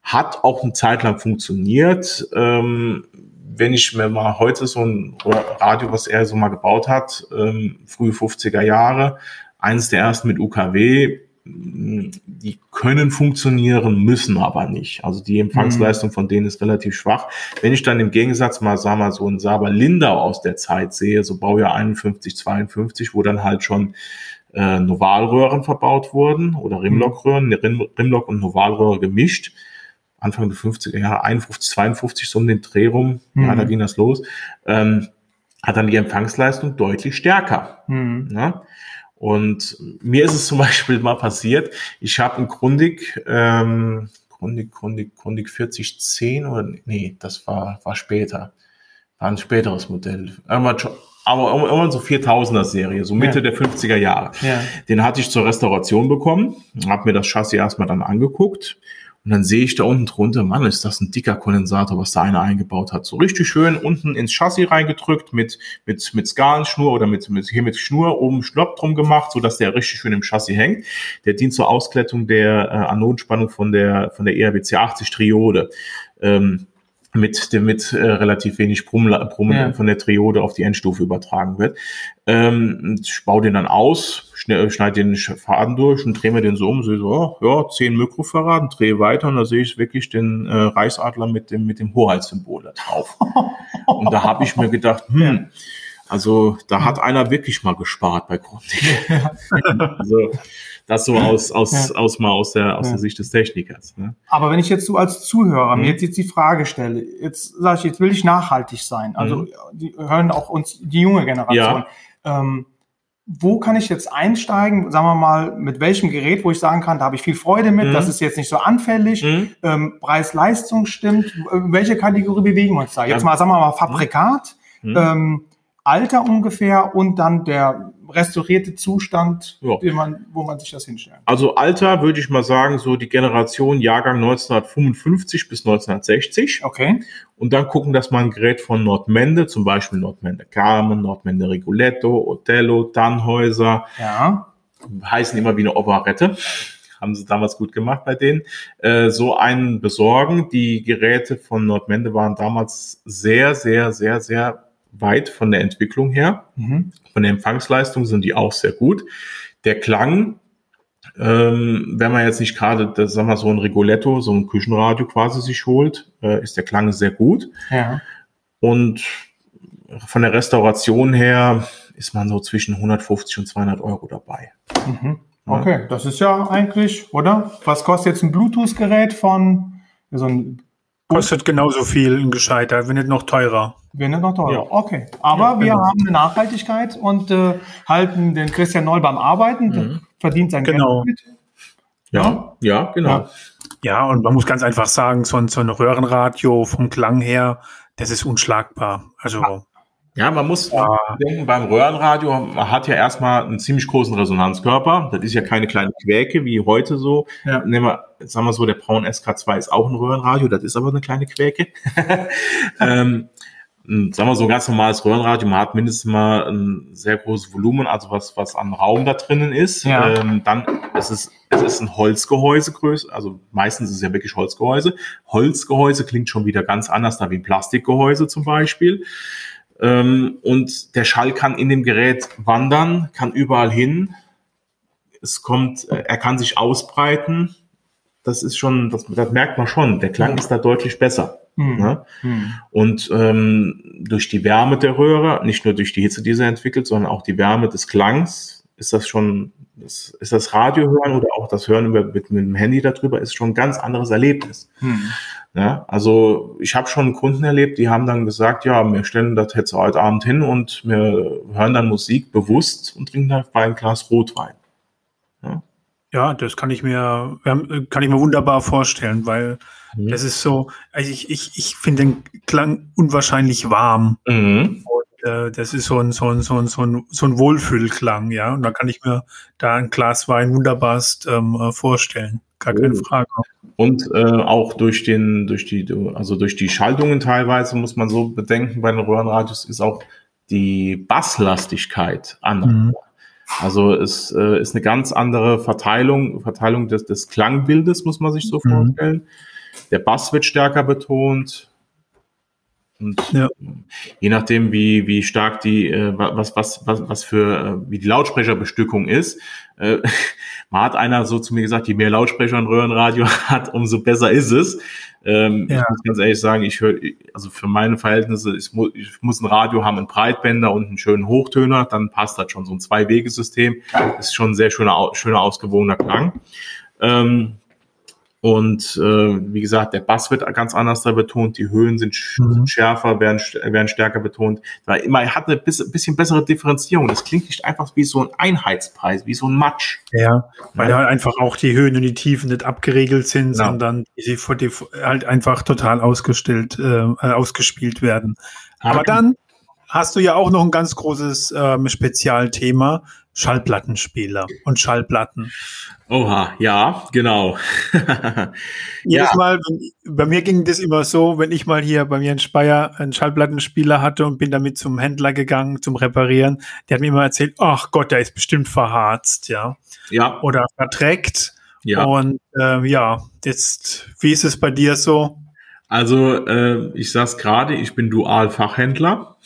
Hat auch eine Zeit lang funktioniert. Ähm, wenn ich mir mal heute so ein Radio, was er so mal gebaut hat, ähm, frühe 50er Jahre, eines der ersten mit UKW, die können funktionieren, müssen aber nicht. Also die Empfangsleistung von denen ist relativ schwach. Wenn ich dann im Gegensatz mal, sag mal, so ein Saber Lindau aus der Zeit sehe, so Baujahr 51, 52, wo dann halt schon äh, Novalröhren verbaut wurden oder Rimlockröhren, Rim, Rimlock und Novalröhre gemischt. Anfang der 50er Jahre, 51, 52, so um den Dreh rum, mhm. ja, da ging das los, ähm, hat dann die Empfangsleistung deutlich stärker. Mhm. Ja? Und mir ist es zum Beispiel mal passiert, ich habe ein Grundig, ähm, Grundig, Grundig, Grundig 4010 oder nee, das war, war später. War ein späteres Modell. Irgendwann schon, aber irgendwann so 4000er Serie, so Mitte ja. der 50er Jahre. Ja. Den hatte ich zur Restauration bekommen, habe mir das Chassis erstmal dann angeguckt Und dann sehe ich da unten drunter, Mann, ist das ein dicker Kondensator, was da einer eingebaut hat. So richtig schön unten ins Chassis reingedrückt mit, mit, mit Skalenschnur oder mit, mit, hier mit Schnur oben Schnopp drum gemacht, so dass der richtig schön im Chassis hängt. Der dient zur Ausklettung der äh, Anodenspannung von der, von der ERBC 80 Triode. Ähm, mit, mit äh, relativ wenig Brumm, Brumm ja. von der Triode auf die Endstufe übertragen wird. Ähm, ich baue den dann aus, schneide den Faden durch und drehe mir den so um, sehe so, oh, ja, 10 Mikrofarad, drehe weiter und da sehe ich wirklich den äh, Reichsadler mit dem, mit dem Hoheitssymbol da drauf. und da habe ich mir gedacht, hm, also da hat einer wirklich mal gespart bei Grundig. also das so aus, aus, ja. aus mal aus der, aus ja. der Sicht des Technikers. Ne? Aber wenn ich jetzt so als Zuhörer mhm. mir jetzt, jetzt die Frage stelle, jetzt sage ich, jetzt will ich nachhaltig sein. Also mhm. die hören auch uns die junge Generation. Ja. Ähm, wo kann ich jetzt einsteigen, sagen wir mal, mit welchem Gerät, wo ich sagen kann, da habe ich viel Freude mit, mhm. das ist jetzt nicht so anfällig, mhm. ähm, Preis-Leistung stimmt, welche Kategorie bewegen wir uns da? Jetzt mal, sagen wir mal, Fabrikat, mhm. ähm, Alter ungefähr und dann der restaurierte Zustand, ja. man, wo man sich das hinstellt. Also Alter würde ich mal sagen, so die Generation Jahrgang 1955 bis 1960. Okay. Und dann gucken, dass man ein Gerät von Nordmende, zum Beispiel Nordmende Carmen, Nordmende Rigoletto, Othello, Tannhäuser, ja. heißen immer wie eine Operette haben sie damals gut gemacht bei denen, äh, so einen besorgen. Die Geräte von Nordmende waren damals sehr, sehr, sehr, sehr weit von der Entwicklung her. Mhm. Von der Empfangsleistung sind die auch sehr gut. Der Klang, ähm, wenn man jetzt nicht gerade, das, sagen wir so ein Rigoletto, so ein Küchenradio quasi sich holt, äh, ist der Klang sehr gut. Ja. Und von der Restauration her ist man so zwischen 150 und 200 Euro dabei. Mhm. Okay, ja. das ist ja eigentlich, oder? Was kostet jetzt ein Bluetooth-Gerät von so ein Kostet genauso viel ein gescheiter, wenn nicht noch teurer. Wenn nicht noch teurer, ja. okay. Aber ja, wir genau. haben eine Nachhaltigkeit und äh, halten den Christian Noll beim Arbeiten, mhm. verdient sein genau. Geld mit. Ja, ja, genau. Ja. ja, und man muss ganz einfach sagen, so ein, so ein Röhrenradio vom Klang her, das ist unschlagbar. Also ja, man muss ja. denken, beim Röhrenradio, man hat ja erstmal einen ziemlich großen Resonanzkörper. Das ist ja keine kleine Quäke wie heute so. Ja. Nehmen wir, sagen wir so, der Braun SK2 ist auch ein Röhrenradio, das ist aber eine kleine Quäke. ähm, sagen wir so ein ganz normales Röhrenradio, man hat mindestens mal ein sehr großes Volumen, also was, was an Raum da drinnen ist. Ja. Ähm, dann ist es, es ist ein Holzgehäusegröße, also meistens ist es ja wirklich Holzgehäuse. Holzgehäuse klingt schon wieder ganz anders da wie ein Plastikgehäuse zum Beispiel. Ähm, und der Schall kann in dem Gerät wandern, kann überall hin. Es kommt, äh, er kann sich ausbreiten. Das ist schon, das, das merkt man schon. Der Klang ist da deutlich besser. Mhm. Ne? Mhm. Und ähm, durch die Wärme der Röhre, nicht nur durch die Hitze, die sie entwickelt, sondern auch die Wärme des Klangs, ist das schon, das, ist das Radio hören oder auch das Hören über, mit, mit dem Handy darüber, ist schon ein ganz anderes Erlebnis. Mhm. Ja, also ich habe schon Kunden erlebt, die haben dann gesagt, ja, wir stellen das jetzt heute Abend hin und wir hören dann Musik bewusst und trinken dabei ein Glas Rotwein. Ja, ja das kann ich mir, kann ich mir wunderbar vorstellen, weil mhm. das ist so, also ich, ich, ich finde den Klang unwahrscheinlich warm. Mhm. Äh, das ist so ein, so ein, so ein, so ein, so ein Wohlfühlklang, ja. Und da kann ich mir da ein Glas Wein wunderbarst ähm, äh, vorstellen. Gar keine oh. Frage. Und äh, auch durch den, durch die, also durch die Schaltungen teilweise muss man so bedenken, bei den Röhrenradios ist auch die Basslastigkeit anders. Mhm. Also es äh, ist eine ganz andere Verteilung, Verteilung des, des Klangbildes, muss man sich so mhm. vorstellen. Der Bass wird stärker betont, und ja. je nachdem, wie, wie stark die, äh, was, was, was, was für, äh, wie die Lautsprecherbestückung ist, äh, man hat einer so zu mir gesagt, je mehr Lautsprecher ein Röhrenradio hat, umso besser ist es. Ähm, ja. Ich muss ganz ehrlich sagen, ich höre, also für meine Verhältnisse, ich, mu ich muss ein Radio haben, einen Breitbänder und einen schönen Hochtöner, dann passt das schon so ein Zwei-Wege-System. Ist schon ein sehr schöner, schöner ausgewogener Klang. Ähm, und äh, wie gesagt, der Bass wird ganz anders da betont, die Höhen sind, mhm. sind schärfer, werden, werden stärker betont. Weil immer hat eine bisschen bessere Differenzierung. Das klingt nicht einfach wie so ein Einheitspreis, wie so ein Matsch. Ja, weil ja. halt einfach auch die Höhen und die Tiefen nicht abgeregelt sind, ja. sondern die, die halt einfach total ausgestellt, äh, ausgespielt werden. Aber dann hast du ja auch noch ein ganz großes ähm, Spezialthema, Schallplattenspieler und Schallplatten. Oha, ja, genau. Jedes ja. Mal, bei mir ging das immer so, wenn ich mal hier bei mir in Speyer einen Schallplattenspieler hatte und bin damit zum Händler gegangen zum Reparieren, der hat mir immer erzählt, ach Gott, der ist bestimmt verharzt, ja. Ja. Oder verträgt. Ja. Und äh, ja, jetzt, wie ist es bei dir so? Also, äh, ich sag's gerade, ich bin Dual-Fachhändler.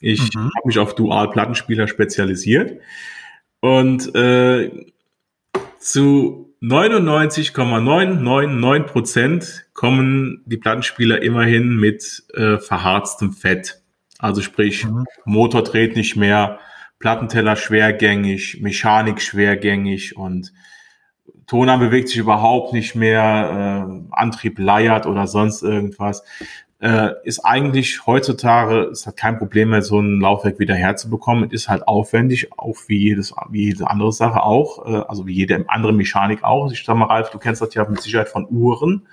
Ich mhm. habe mich auf Dual-Plattenspieler spezialisiert. Und äh, zu 99,999 Prozent kommen die Plattenspieler immerhin mit äh, verharztem Fett. Also sprich, mhm. Motor dreht nicht mehr, Plattenteller schwergängig, Mechanik schwergängig und Toner bewegt sich überhaupt nicht mehr, äh, Antrieb leiert oder sonst irgendwas äh, ist eigentlich heutzutage, es hat kein Problem mehr, so ein Laufwerk wieder herzubekommen. Ist halt aufwendig, auch wie jedes, wie jede andere Sache auch, äh, also wie jede andere Mechanik auch. Ich sag mal, Ralf, du kennst das ja mit Sicherheit von Uhren.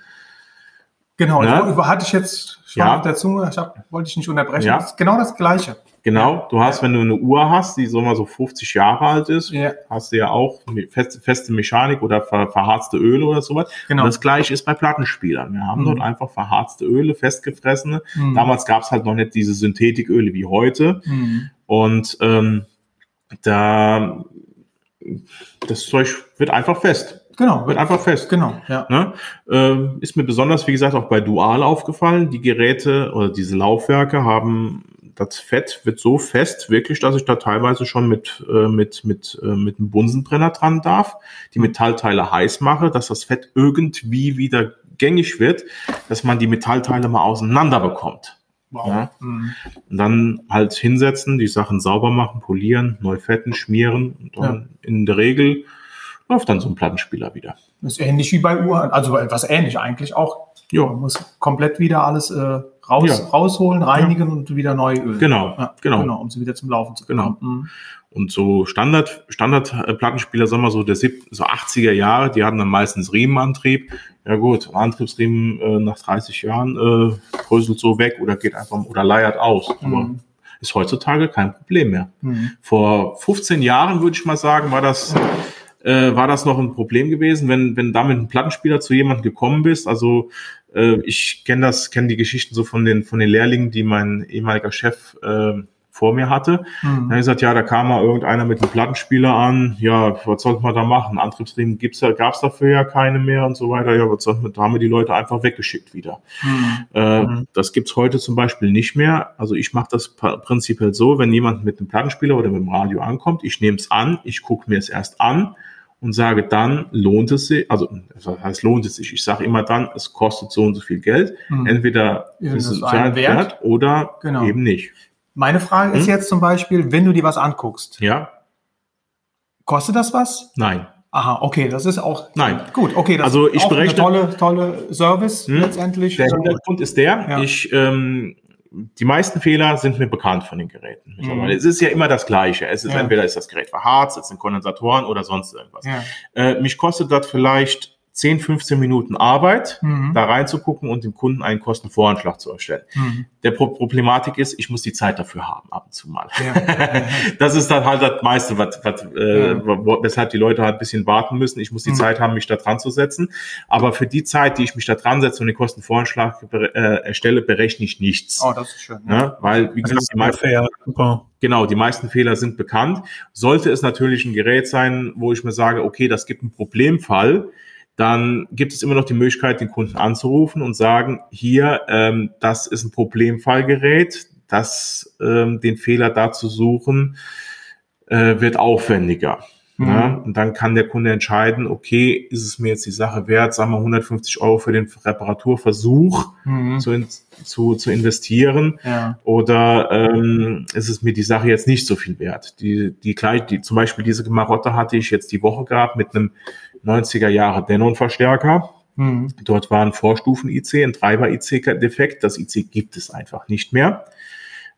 Genau, ne? hatte ich jetzt ja. dazu, ich hab, wollte ich nicht unterbrechen. Ja. Das ist genau das Gleiche. Genau, du hast, wenn du eine Uhr hast, die so mal so 50 Jahre alt ist, ja. hast du ja auch feste, feste Mechanik oder ver, verharzte Öle oder sowas. Genau. Und das gleiche ist bei Plattenspielern. Wir haben mhm. dort einfach verharzte Öle, festgefressene. Mhm. Damals gab es halt noch nicht diese Synthetiköle wie heute. Mhm. Und ähm, da das Zeug wird einfach fest. Genau, wird einfach fest. Genau, ja. Ne? Ähm, ist mir besonders, wie gesagt, auch bei Dual aufgefallen. Die Geräte oder diese Laufwerke haben das Fett wird so fest, wirklich, dass ich da teilweise schon mit, äh, mit, mit, äh, mit einem Bunsenbrenner dran darf, die Metallteile heiß mache, dass das Fett irgendwie wieder gängig wird, dass man die Metallteile mal auseinander bekommt. Wow. Ja? Mhm. Und dann halt hinsetzen, die Sachen sauber machen, polieren, neu fetten, schmieren und dann ja. in der Regel läuft dann so ein Plattenspieler wieder. Das ist ähnlich wie bei Uhren, also etwas ähnlich eigentlich auch. Ja. Man muss komplett wieder alles äh, raus, ja. rausholen, reinigen ja. und wieder neu ölen. Genau, ja, genau. genau. Um sie wieder zum Laufen zu bekommen. Genau. Mhm. Und so Standard, Standard Plattenspieler, sagen wir so, der so 80er Jahre, die hatten dann meistens Riemenantrieb. Ja gut, Antriebsriemen äh, nach 30 Jahren äh, bröselt so weg oder geht einfach oder leiert aus. Mhm. Aber ist heutzutage kein Problem mehr. Mhm. Vor 15 Jahren würde ich mal sagen, war das äh, war das noch ein Problem gewesen, wenn, wenn da mit einem Plattenspieler zu jemandem gekommen bist. Also äh, ich kenne das, kenne die Geschichten so von den, von den Lehrlingen, die mein ehemaliger Chef äh, vor mir hatte. Mhm. Dann gesagt, ja, da kam mal irgendeiner mit einem Plattenspieler an, ja, was sollte man da machen? Antriebsriemen gibt's ja, gab's dafür ja keine mehr und so weiter. Ja, was soll man, da haben wir die Leute einfach weggeschickt wieder. Mhm. Äh, mhm. Das gibt's heute zum Beispiel nicht mehr. Also ich mache das prinzipiell so, wenn jemand mit einem Plattenspieler oder mit dem Radio ankommt, ich nehme es an, ich gucke mir es erst an, und sage dann, lohnt es sich, also das heißt, lohnt es sich. Ich sage immer dann, es kostet so und so viel Geld. Mhm. Entweder ja, ist es wert, wert oder genau. eben nicht. Meine Frage hm? ist jetzt zum Beispiel, wenn du dir was anguckst. Ja. Kostet das was? Nein. Aha, okay, das ist auch Nein. gut. Okay, das also ich ist auch berechne, tolle, tolle Service hm? letztendlich. Der Hintergrund ist der, ja. ich ähm, die meisten Fehler sind mir bekannt von den Geräten. Mhm. Es ist ja immer das Gleiche. Es ist ja. entweder ist das Gerät verharzt, es sind Kondensatoren oder sonst irgendwas. Ja. Äh, mich kostet das vielleicht 10, 15 Minuten Arbeit, mhm. da reinzugucken und dem Kunden einen Kostenvoranschlag zu erstellen. Mhm. Der Pro Problematik ist, ich muss die Zeit dafür haben, ab und zu mal. Ja. das ist dann halt das meiste, was, was, äh, ja. weshalb die Leute halt ein bisschen warten müssen. Ich muss die mhm. Zeit haben, mich da dran zu setzen. Aber für die Zeit, die ich mich da dran setze und den Kostenvoranschlag äh, erstelle, berechne ich nichts. Oh, das ist schön. Ja. Ne? Weil, wie gesagt, die meisten, fair. Genau, die meisten Fehler sind bekannt. Sollte es natürlich ein Gerät sein, wo ich mir sage, okay, das gibt einen Problemfall, dann gibt es immer noch die Möglichkeit, den Kunden anzurufen und sagen, hier, ähm, das ist ein Problemfallgerät, das ähm, den Fehler da zu suchen, äh, wird aufwendiger. Mhm. Ja, und dann kann der Kunde entscheiden, okay, ist es mir jetzt die Sache wert, sagen wir 150 Euro für den Reparaturversuch mhm. zu, in, zu, zu investieren ja. oder ähm, ist es mir die Sache jetzt nicht so viel wert. Die, die, gleich, die, zum Beispiel diese Marotte hatte ich jetzt die Woche gehabt mit einem 90er Jahre Denon-Verstärker. Mhm. Dort war ein Vorstufen-IC, ein Treiber-IC-Defekt. Das IC gibt es einfach nicht mehr.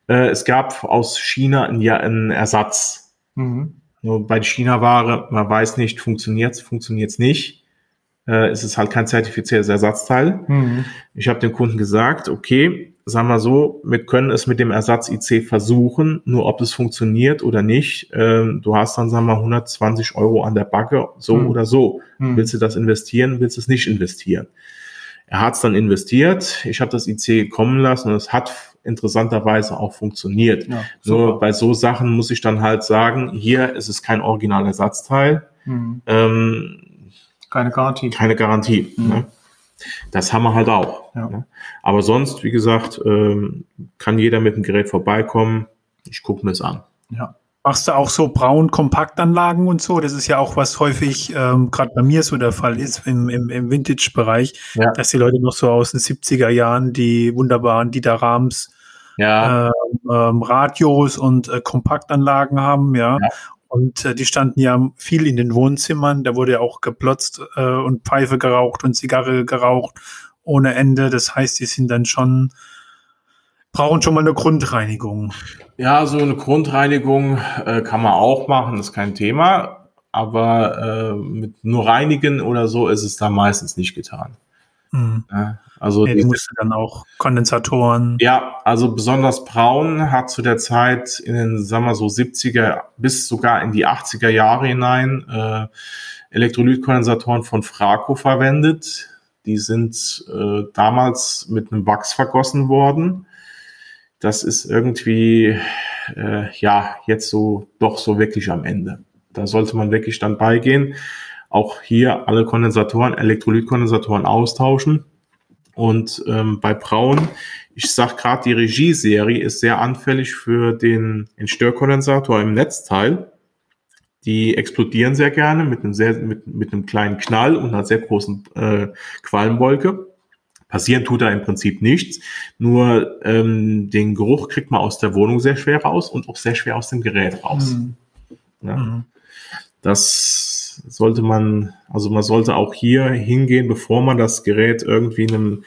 Äh, es gab aus China einen, einen Ersatz. Mhm. Nur bei China-Ware, man weiß nicht, funktioniert es, funktioniert es nicht. Äh, es ist halt kein zertifiziertes Ersatzteil. Mhm. Ich habe dem Kunden gesagt, okay, sagen wir so, wir können es mit dem Ersatz IC versuchen, nur ob es funktioniert oder nicht. Ähm, du hast dann, sagen wir, 120 Euro an der Backe, so hm. oder so. Hm. Willst du das investieren, willst du es nicht investieren? Er hat es dann investiert. Ich habe das IC kommen lassen und es hat interessanterweise auch funktioniert. Ja, Nur bei so Sachen muss ich dann halt sagen, hier ist es kein Originalersatzteil. Mhm. Ähm, keine Garantie. Keine Garantie. Mhm. Ne? Das haben wir halt auch. Ja. Ne? Aber sonst, wie gesagt, ähm, kann jeder mit dem Gerät vorbeikommen. Ich gucke mir es an. Ja. Machst du auch so braun Kompaktanlagen und so? Das ist ja auch was häufig, ähm, gerade bei mir so der Fall ist im, im, im Vintage-Bereich, ja. dass die Leute noch so aus den 70er Jahren die wunderbaren Dieter Rams ja. ähm, ähm, Radios und äh, Kompaktanlagen haben, ja. ja. Und äh, die standen ja viel in den Wohnzimmern. Da wurde ja auch geplotzt äh, und Pfeife geraucht und Zigarre geraucht ohne Ende. Das heißt, die sind dann schon brauchen schon mal eine Grundreinigung. Ja, so eine Grundreinigung äh, kann man auch machen, ist kein Thema. Aber äh, mit nur reinigen oder so ist es da meistens nicht getan. Mhm. Ja, also ja, die musste dann auch Kondensatoren. Ja, also besonders Braun hat zu der Zeit in den, sagen wir so 70er bis sogar in die 80er Jahre hinein äh, Elektrolytkondensatoren von Fraco verwendet. Die sind äh, damals mit einem Wachs vergossen worden das ist irgendwie, äh, ja, jetzt so doch so wirklich am Ende. Da sollte man wirklich dann beigehen. Auch hier alle Kondensatoren, Elektrolytkondensatoren austauschen. Und ähm, bei Braun, ich sag gerade, die Regie-Serie ist sehr anfällig für den, den Störkondensator im Netzteil. Die explodieren sehr gerne mit einem, sehr, mit, mit einem kleinen Knall und einer sehr großen äh, Qualmwolke. Passieren tut da im Prinzip nichts. Nur ähm, den Geruch kriegt man aus der Wohnung sehr schwer raus und auch sehr schwer aus dem Gerät raus. Mhm. Ja. Mhm. Das sollte man, also man sollte auch hier hingehen, bevor man das Gerät irgendwie einem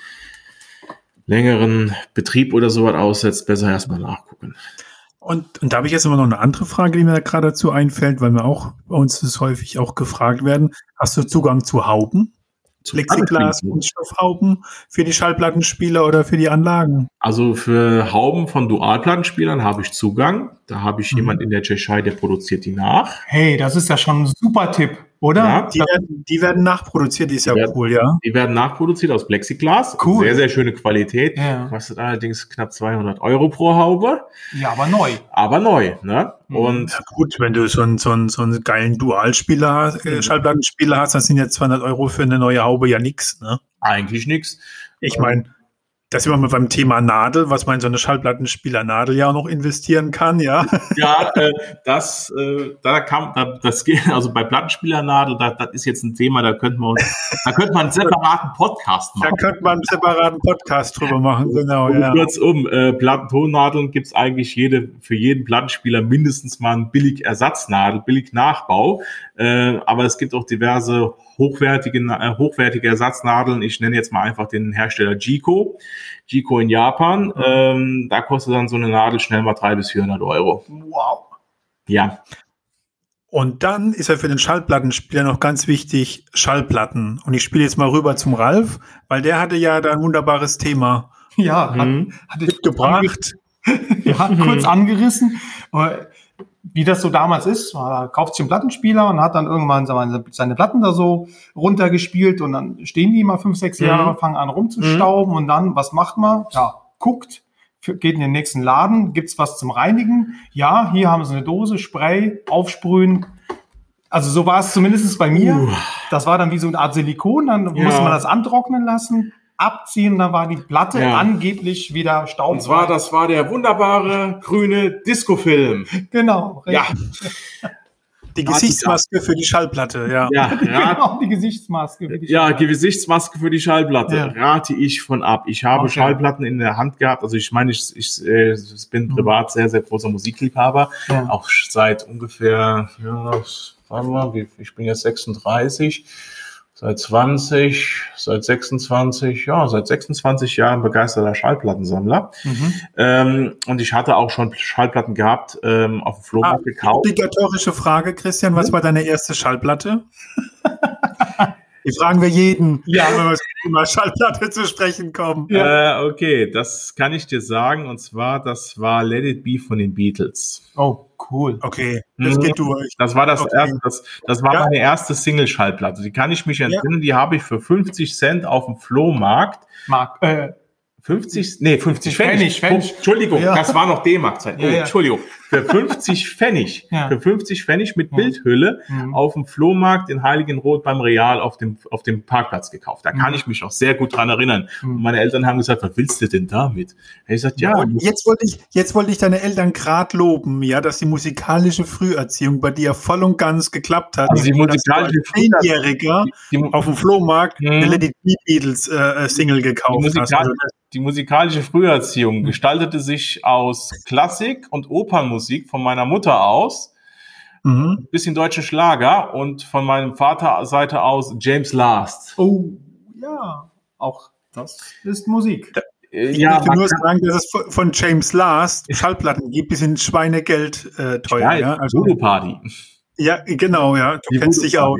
längeren Betrieb oder sowas aussetzt, besser erstmal nachgucken. Und, und da habe ich jetzt immer noch eine andere Frage, die mir da gerade dazu einfällt, weil wir auch bei uns das häufig auch gefragt werden. Hast du Zugang zu Hauben? Plexiglas und Stoffhauben für die Schallplattenspieler oder für die Anlagen? Also für Hauben von Dualplattenspielern habe ich Zugang. Da habe ich mhm. jemand in der Tschechei, der produziert die nach. Hey, das ist ja schon ein super Tipp, oder? Ja, die, werden, die werden nachproduziert, die ist die ja werden, cool, ja. Die werden nachproduziert aus Plexiglas. Cool. Sehr, sehr schöne Qualität. Ja. Kostet allerdings knapp 200 Euro pro Haube. Ja, aber neu. Aber neu, ne? Mhm. Und ja, gut, wenn du so einen, so einen, so einen geilen Dualspieler, äh, mhm. Schallplattenspieler hast, dann sind jetzt 200 Euro für eine neue Haube ja nix, ne? Eigentlich nix. Ich meine, da sind wir mal beim Thema Nadel, was man in so eine Schallplattenspieler Nadel ja auch noch investieren kann, ja. Ja, äh, das, äh, da kam, da, das geht, also bei Plattenspielernadel, da, das ist jetzt ein Thema, da könnte man, da könnte man einen separaten Podcast machen. Da könnte man einen separaten Podcast drüber machen, genau, ja. Kurzum, äh, Plattentonnadeln gibt es eigentlich jede, für jeden Plattenspieler mindestens mal einen billig Ersatznadel, billig Nachbau, äh, aber es gibt auch diverse hochwertige, äh, hochwertige Ersatznadeln. Ich nenne jetzt mal einfach den Hersteller Jiko. Jiko in Japan. Mhm. Ähm, da kostet dann so eine Nadel schnell mal 300 bis 400 Euro. Wow. Ja. Und dann ist ja für den Schallplattenspieler noch ganz wichtig Schallplatten. Und ich spiele jetzt mal rüber zum Ralf, weil der hatte ja da ein wunderbares Thema. Ja, hat, mhm. hat mitgebracht. ja, kurz angerissen. Aber wie das so damals ist, man kauft sich einen Plattenspieler und hat dann irgendwann seine Platten da so runtergespielt und dann stehen die mal fünf, sechs Jahre, mhm. fangen an rumzustauben mhm. und dann, was macht man? Ja, guckt, geht in den nächsten Laden, gibt's was zum Reinigen? Ja, hier haben sie eine Dose, Spray, aufsprühen. Also so war es zumindest bei mir. Uh. Das war dann wie so eine Art Silikon, dann ja. musste man das antrocknen lassen abziehen, dann war die Platte ja. angeblich wieder staubfrei. Und zwar, das war der wunderbare grüne Disco-Film. Genau. Ja. Die Gesichtsmaske für die Schallplatte, ja. Ja, genau, die Gesichtsmaske für die Schallplatte. Ja, Gesichtsmaske für die Schallplatte. Ja. Rate ich von ab. Ich habe okay. Schallplatten in der Hand gehabt. Also ich meine, ich, ich, äh, ich bin mhm. privat sehr, sehr großer Musikliebhaber. Ja. Auch seit ungefähr, ja, warte mal, ich bin jetzt 36 seit 20, seit 26, ja, seit 26 Jahren begeisterter Schallplattensammler. Mhm. Ähm, und ich hatte auch schon Schallplatten gehabt, ähm, auf dem Flohmarkt ah, gekauft. Obligatorische Frage, Christian, was war deine erste Schallplatte? Die fragen wir jeden, ja. wenn wir zum Thema Schallplatte zu sprechen kommen. Ja. Äh, okay, das kann ich dir sagen. Und zwar, das war Let It Be von den Beatles. Oh, cool. Okay, das mhm. geht durch. Das war das okay. erste, das, das war ja. meine erste Single-Schallplatte. Die kann ich mich entsinnen, ja. die habe ich für 50 Cent auf dem Flohmarkt. Mark, äh, 50, nee, 50 Pfennig. Pfennig, Pfennig. Entschuldigung, ja. das war noch D-Mark-Zeit. Oh, ja, ja. Entschuldigung. Für 50 Pfennig, ja. für 50 Pfennig mit Bildhülle mhm. auf dem Flohmarkt in Heiligenroth beim Real auf dem, auf dem Parkplatz gekauft. Da kann mhm. ich mich auch sehr gut dran erinnern. Mhm. Und meine Eltern haben gesagt, was willst du denn damit? Ich gesagt, ja. Und jetzt wollte ich, jetzt wollte ich deine Eltern gerade loben, ja, dass die musikalische Früherziehung bei dir voll und ganz geklappt hat. Also die musikalische Früherziehung. auf dem Flohmarkt mhm. eine Lady Beatles äh, äh, Single gekauft hast. Also die musikalische Früherziehung gestaltete sich aus Klassik und Opernmusik von meiner Mutter aus, mhm. bisschen deutsche Schlager und von meinem Vater Seite aus James Last. Oh, ja, auch das ist Musik. Da, äh, ja, ich möchte nur sagen, dass es von James Last Schallplatten gibt, die sind Schweinegeld äh, teuer. Ja, also, Voodoo Party. Ja, genau, ja. Du die kennst dich aus.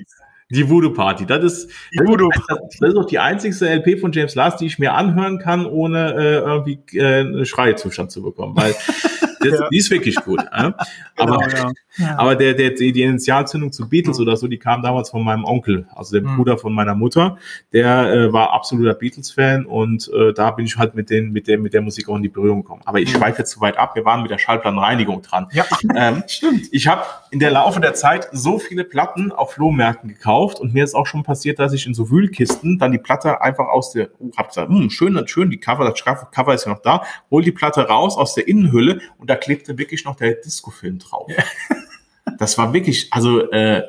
Die Voodoo Party. Das ist, das, Voodoo ist, das ist auch die einzigste LP von James Last, die ich mir anhören kann, ohne äh, irgendwie äh, einen Schreizustand zu bekommen. Weil das, ja. die ist wirklich gut. Äh? Aber, genau, ja. aber der, der, die, die Initialzündung zu Beatles oder so, die kam damals von meinem Onkel, also dem mhm. Bruder von meiner Mutter. Der äh, war absoluter Beatles-Fan und äh, da bin ich halt mit, den, mit, der, mit der Musik auch in die Berührung gekommen. Aber ich mhm. schweife jetzt zu weit ab. Wir waren mit der Schallplattenreinigung dran. Ja, ähm, stimmt. Ich habe in der Laufe der Zeit so viele Platten auf Flohmärkten gekauft und mir ist auch schon passiert, dass ich in so Wühlkisten dann die Platte einfach aus der, uh, hab gesagt, hm, schön, schön, die Cover, das Cover ist ja noch da, hol die Platte raus aus der Innenhülle und da klebte wirklich noch der Disco-Film drauf. Ja. Das war wirklich, also äh,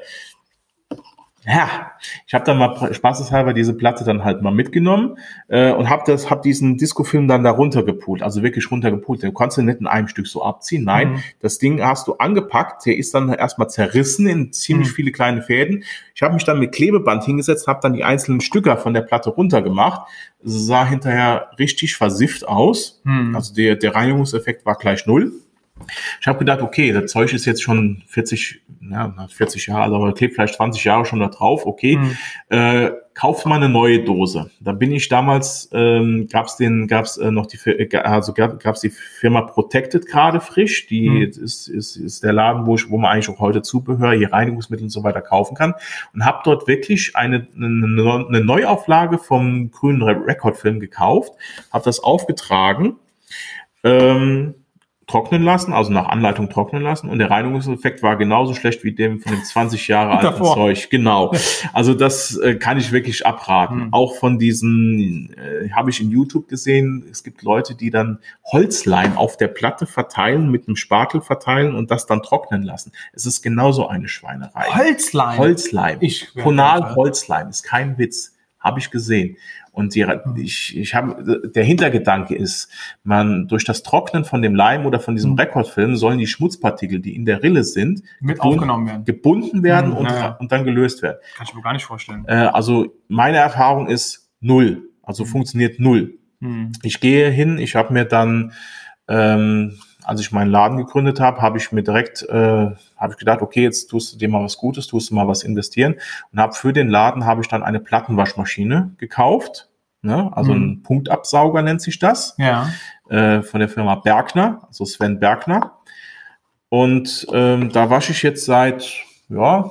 ja, ich habe dann mal spaßeshalber diese Platte dann halt mal mitgenommen äh, und habe das, habe diesen Disco-Film dann da runtergepult, also wirklich runtergepult. Den konntest du nicht in einem Stück so abziehen. Nein, mhm. das Ding hast du angepackt, der ist dann erstmal zerrissen in ziemlich mhm. viele kleine Fäden. Ich habe mich dann mit Klebeband hingesetzt, habe dann die einzelnen Stücke von der Platte runtergemacht. Sah hinterher richtig versifft aus. Mhm. Also der, der Reinigungseffekt war gleich null. Ich habe gedacht, okay, das Zeug ist jetzt schon 40, ja, 40 Jahre, also klebt vielleicht 20 Jahre schon da drauf, okay, mhm. äh, kauf mal eine neue Dose. Da bin ich damals, ähm, gab's den, gab's äh, noch die, äh, also gab, gab's die Firma Protected gerade frisch, die mhm. ist, ist, ist der Laden, wo, ich, wo man eigentlich auch heute Zubehör, hier Reinigungsmittel und so weiter kaufen kann und habe dort wirklich eine, eine, eine Neuauflage vom grünen Rekordfilm gekauft, habe das aufgetragen, ähm, trocknen lassen, also nach Anleitung trocknen lassen und der Reinigungseffekt war genauso schlecht wie dem von dem 20 Jahre alten Davor. Zeug. Genau. Also das äh, kann ich wirklich abraten. Mhm. Auch von diesen, äh, habe ich in YouTube gesehen, es gibt Leute, die dann Holzleim auf der Platte verteilen, mit einem Spatel verteilen und das dann trocknen lassen. Es ist genauso eine Schweinerei. Holzleim? Holzleim. Ich, Tonal Holzleim, ist kein Witz. Habe ich gesehen. Und die, ich, ich habe, der Hintergedanke ist, man durch das Trocknen von dem Leim oder von diesem mhm. Rekordfilm sollen die Schmutzpartikel, die in der Rille sind, mit gebunden, aufgenommen werden, gebunden werden mhm, und, ja. und dann gelöst werden. Kann ich mir gar nicht vorstellen. Äh, also meine Erfahrung ist null. Also mhm. funktioniert null. Mhm. Ich gehe hin, ich habe mir dann ähm, als ich meinen Laden gegründet habe, habe ich mir direkt, äh, habe ich gedacht, okay, jetzt tust du dir mal was Gutes, tust du mal was investieren und habe für den Laden habe ich dann eine Plattenwaschmaschine gekauft, ne? also mhm. ein Punktabsauger nennt sich das, ja. äh, von der Firma Bergner, also Sven Bergner. Und ähm, da wasche ich jetzt seit, ja,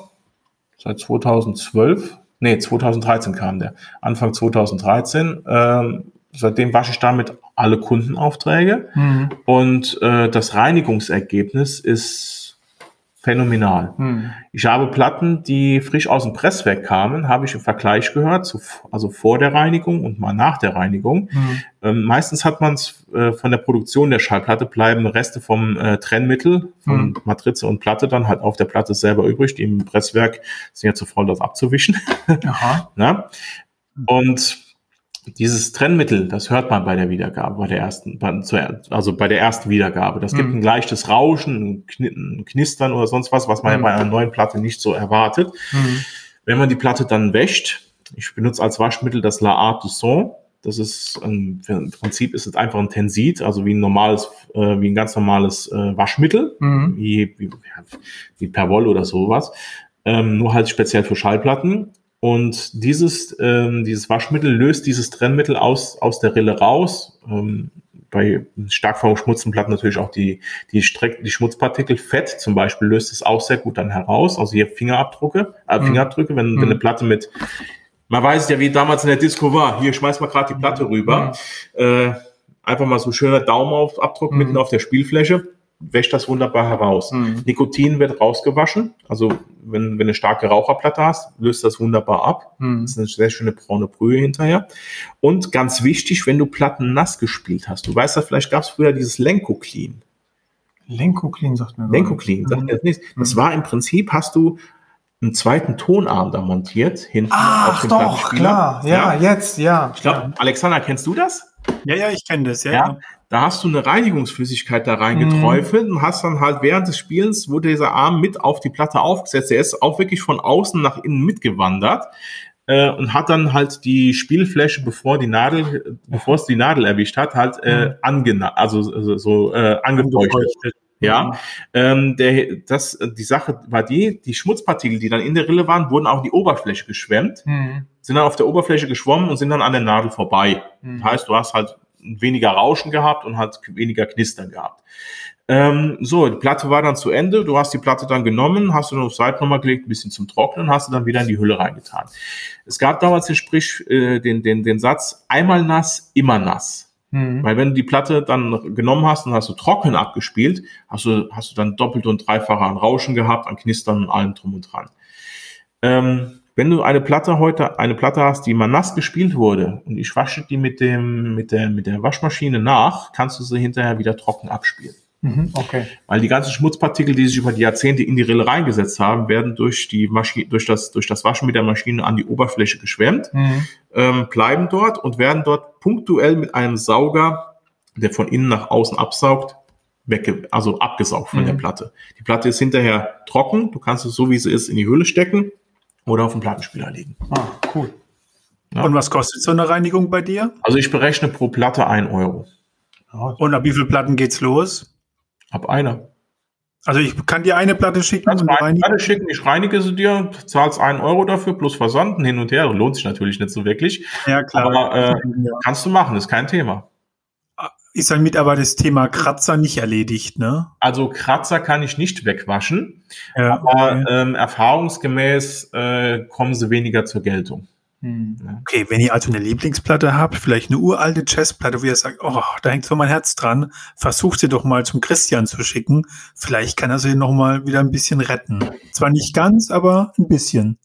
seit 2012, nee, 2013 kam der, Anfang 2013. Ähm, seitdem wasche ich damit alle Kundenaufträge mhm. und äh, das Reinigungsergebnis ist phänomenal. Mhm. Ich habe Platten, die frisch aus dem Presswerk kamen, habe ich im Vergleich gehört, zu, also vor der Reinigung und mal nach der Reinigung. Mhm. Ähm, meistens hat man es äh, von der Produktion der Schallplatte bleiben Reste vom äh, Trennmittel, von mhm. Matrize und Platte dann halt auf der Platte selber übrig, die im Presswerk sind ja zu faul, das abzuwischen. Und dieses Trennmittel, das hört man bei der Wiedergabe, bei der ersten, also bei der ersten Wiedergabe. Das gibt mhm. ein leichtes Rauschen, ein Knistern oder sonst was, was man mhm. bei einer neuen Platte nicht so erwartet. Mhm. Wenn man die Platte dann wäscht, ich benutze als Waschmittel das La Art du Son. Das ist ein, im Prinzip ist es einfach ein Tensit, also wie ein normales, äh, wie ein ganz normales äh, Waschmittel, mhm. wie, wie, wie Perwoll oder sowas. Ähm, nur halt speziell für Schallplatten Und dieses, ähm, dieses Waschmittel löst dieses Trennmittel aus, aus der Rille raus. Ähm, bei stark verschmutzten Platten natürlich auch die, die, Streck, die Schmutzpartikel. Fett zum Beispiel löst es auch sehr gut dann heraus. Also hier Fingerabdrücke, äh, mhm. Fingerabdrücke, wenn, mhm. wenn eine Platte mit, man weiß ja, wie damals in der Disco war. Hier schmeißt man gerade die Platte rüber. Mhm. Äh, einfach mal so schöner Daumenabdruck mhm. mitten auf der Spielfläche wäscht das wunderbar heraus. Mhm. Nikotin wird rausgewaschen. Also wenn, wenn du eine starke Raucherplatte hast, löst das wunderbar ab. Mhm. Das ist eine sehr schöne braune Brühe hinterher. Und ganz wichtig, wenn du Platten nass gespielt hast. Du weißt ja, vielleicht gab es früher dieses Lenko-Clean. Lenko-Clean sagt mir Lenko-Clean, sagt mir das nicht. Das mhm. war im Prinzip, hast du einen zweiten Tonarm da montiert, hinten Ach, auf dem doch, klar. Ja, ja, jetzt, ja. Ich glaube. Alexander, kennst du das? Ja, ja, ich kenne das, ja. ja. Da hast du eine Reinigungsflüssigkeit da reingeträufelt mhm. und hast dann halt während des Spielens, wurde dieser Arm mit auf die Platte aufgesetzt. Der ist auch wirklich von außen nach innen mitgewandert äh, und hat dann halt die Spielfläche, bevor die Nadel, bevor es die Nadel erwischt hat, halt äh, mhm. angena also so, so äh, angefeuchtet. Ja, mhm. ähm, der, das, die Sache war die, die Schmutzpartikel, die dann in der Rille waren, wurden auch die Oberfläche geschwemmt, mhm. sind dann auf der Oberfläche geschwommen und sind dann an der Nadel vorbei. Mhm. Das heißt, du hast halt weniger Rauschen gehabt und hat weniger Knistern gehabt. Ähm, so, die Platte war dann zu Ende. Du hast die Platte dann genommen, hast du noch auf Seite nochmal gelegt, ein bisschen zum Trocknen, hast du dann wieder in die Hülle reingetan. Es gab damals den Sprich, äh, den, den, den Satz, einmal nass, immer nass. Mhm. Weil wenn du die Platte dann genommen hast und hast du trocken abgespielt, hast du, hast du dann doppelt und dreifach an Rauschen gehabt, an Knistern und allem drum und dran. Ähm, wenn du eine Platte heute, eine Platte hast, die mal nass gespielt wurde und ich wasche die mit dem, mit der, mit der Waschmaschine nach, kannst du sie hinterher wieder trocken abspielen. Mhm, okay. Weil die ganzen Schmutzpartikel, die sich über die Jahrzehnte in die Rille reingesetzt haben, werden durch die Maschine, durch das, durch das Waschen mit der Maschine an die Oberfläche geschwemmt, mhm. ähm, bleiben dort und werden dort punktuell mit einem Sauger, der von innen nach außen absaugt, wegge also abgesaugt von mhm. der Platte. Die Platte ist hinterher trocken, du kannst es so wie sie ist in die Hülle stecken oder auf dem Plattenspieler legen. Ah, cool. Ja. Und was kostet so eine Reinigung bei dir? Also ich berechne pro Platte ein Euro. Und ab wie viel Platten geht's los? Ab einer. Also ich kann dir eine Platte schicken Kannst und eine Platte schicken, ich reinige sie dir, zahlst einen Euro dafür plus Versanden hin und her. Lohnt sich natürlich nicht so wirklich. Ja, klar. Aber äh, ja. kannst du machen, ist kein Thema. Ist dann mit aber das Thema Kratzer nicht erledigt, ne? Also Kratzer kann ich nicht wegwaschen, ja, aber okay. ähm, erfahrungsgemäß äh, kommen sie weniger zur Geltung. Hm. Okay, wenn ihr also eine Lieblingsplatte habt, vielleicht eine uralte Jazzplatte, wo ihr sagt, oh, da hängt so mein Herz dran, versucht sie doch mal zum Christian zu schicken. Vielleicht kann er sie noch mal wieder ein bisschen retten. Zwar nicht ganz, aber ein bisschen.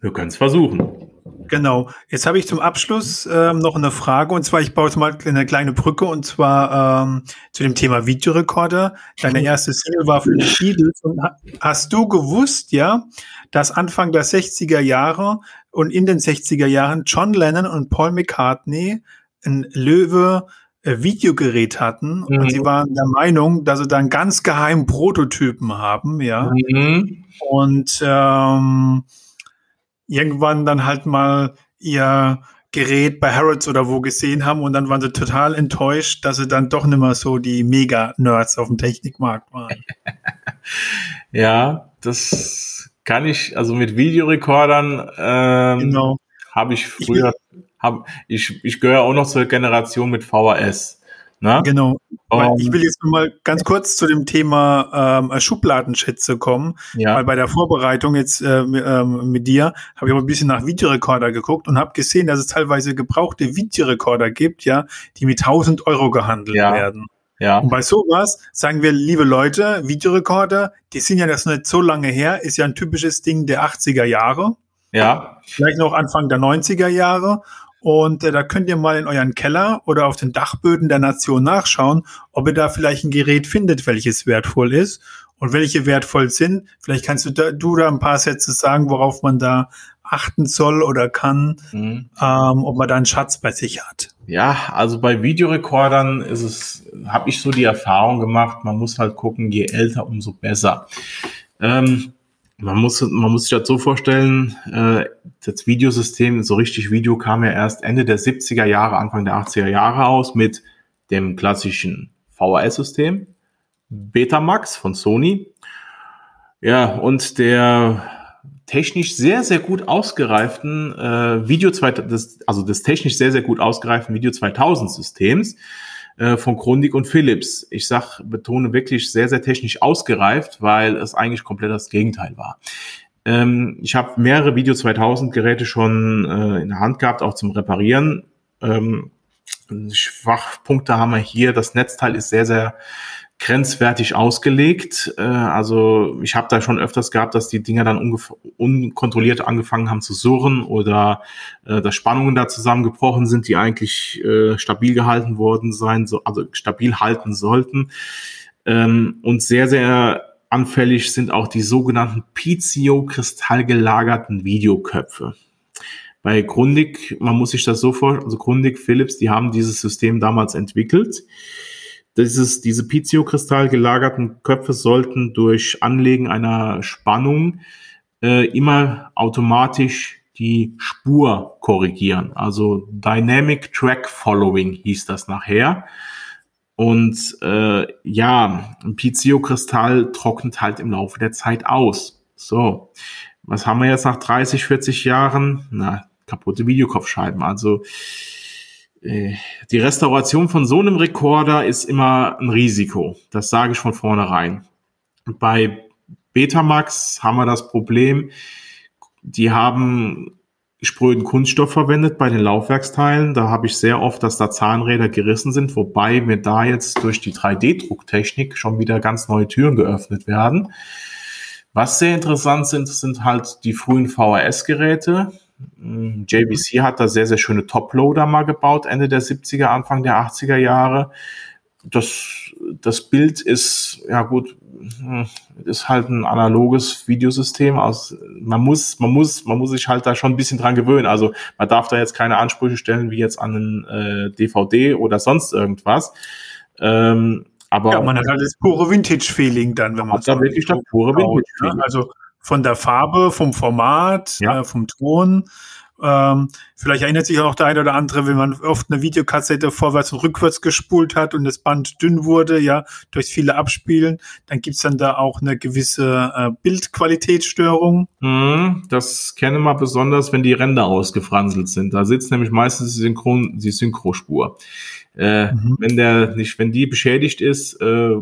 Wir können es versuchen. Genau. Jetzt habe ich zum Abschluss ähm, noch eine Frage und zwar, ich baue jetzt mal eine kleine Brücke und zwar ähm, zu dem Thema Videorekorder. Deine erste Single war für die Beatles. Und hast du gewusst, ja, dass Anfang der 60er Jahre und in den 60er Jahren John Lennon und Paul McCartney ein Löwe äh, Videogerät hatten mhm. und sie waren der Meinung, dass sie dann ganz geheim Prototypen haben, ja. Mhm. Und ähm, irgendwann dann halt mal ihr Gerät bei Harrods oder wo gesehen haben und dann waren sie total enttäuscht, dass sie dann doch nicht mehr so die Mega-Nerds auf dem Technikmarkt waren. ja, das kann ich, also mit Videorekordern ähm, genau. habe ich früher, ich, hab, ich, ich gehöre auch noch zur Generation mit VHS. Ne? Genau. Um, ich will jetzt mal ganz kurz zu dem Thema ähm, Schubladenschätze kommen, ja. weil bei der Vorbereitung jetzt äh, ähm, mit dir habe ich auch ein bisschen nach Videorekorder geguckt und habe gesehen, dass es teilweise gebrauchte Videorekorder gibt, ja, die mit 1000 Euro gehandelt ja. werden. Ja. Und bei sowas sagen wir, liebe Leute, Videorekorder, die sind ja das nicht so lange her, ist ja ein typisches Ding der 80er Jahre. Ja. Vielleicht noch Anfang der 90er Jahre. Und äh, da könnt ihr mal in euren Keller oder auf den Dachböden der Nation nachschauen, ob ihr da vielleicht ein Gerät findet, welches wertvoll ist und welche wertvoll sind. Vielleicht kannst du da, du da ein paar Sätze sagen, worauf man da achten soll oder kann, mhm. ähm, ob man da einen Schatz bei sich hat. Ja, also bei Videorekordern ist es, habe ich so die Erfahrung gemacht, man muss halt gucken, je älter, umso besser. Ähm, man muss, man muss sich das so vorstellen, äh, das Videosystem, so richtig Video kam ja erst Ende der 70er Jahre, Anfang der 80er Jahre aus mit dem klassischen VHS-System, Betamax von Sony. Ja, und der technisch sehr, sehr gut ausgereiften äh, Video, des, also des technisch sehr, sehr gut ausgereiften Video 2000 Systems äh, von Grundig und Philips. Ich sag, betone wirklich sehr, sehr technisch ausgereift, weil es eigentlich komplett das Gegenteil war. Ähm, ich habe mehrere Video 2000 Geräte schon äh, in der Hand gehabt, auch zum Reparieren. Ähm, Schwachpunkte haben wir hier. Das Netzteil ist sehr, sehr grenzwertig ausgelegt. Äh, also ich habe da schon öfters gehabt, dass die Dinger dann unkontrolliert angefangen haben zu surren oder äh, dass Spannungen da zusammengebrochen sind, die eigentlich äh, stabil gehalten worden sein, so, also stabil halten sollten. Ähm, und sehr, sehr anfällig sind auch die sogenannten Pizio-kristallgelagerten Videoköpfe. Bei Grundig, man muss sich das so vorstellen, also Grundig, Philips, die haben dieses System damals entwickelt. Dieses, diese Pizio-Kristall gelagerten Köpfe sollten durch Anlegen einer Spannung äh, immer automatisch die Spur korrigieren. Also Dynamic Track Following hieß das nachher. Und äh, ja, ein Pizio-Kristall trocknet halt im Laufe der Zeit aus. So, was haben wir jetzt nach 30, 40 Jahren? Na, kaputte Videokopfscheiben. Also die Restauration von so einem Rekorder ist immer ein Risiko. Das sage ich von vornherein. Bei Betamax haben wir das Problem, die haben spröden Kunststoff verwendet bei den Laufwerksteilen. Da habe ich sehr oft, dass da Zahnräder gerissen sind, wobei mir da jetzt durch die 3D-Drucktechnik schon wieder ganz neue Türen geöffnet werden. Was sehr interessant sind, sind halt die frühen VHS-Geräte. JVC hat da sehr, sehr schöne Toploader mal gebaut, Ende der 70er, Anfang der 80er Jahre. Das, das Bild ist, ja gut, hm, ist halt ein analoges Videosystem. Aus, man muss, man muss, man muss sich halt da schon ein bisschen dran gewöhnen. Also man darf da jetzt keine Ansprüche stellen wie jetzt an einen äh, DVD oder sonst irgendwas. Ähm, aber ja, man hat halt das pure Vintage-Feeling dann, wenn man da wirklich das pure ne? Vintage-Feeling. Also von der Farbe, vom Format, ja. äh, vom Ton. Ähm, vielleicht erinnert sich auch der eine oder andere, wenn man oft eine Videokassette vorwärts und rückwärts gespult hat und das Band dünn wurde, ja, durch viele Abspielen, dann gibt's dann da auch eine gewisse äh, Bildqualitätsstörung. Mhm, das kenne man besonders, wenn die Ränder ausgefranselt sind. Da sitzt nämlich meistens die, Synchron, die Synchrospur. Äh, mhm. Wenn der nicht, wenn die beschädigt ist, äh,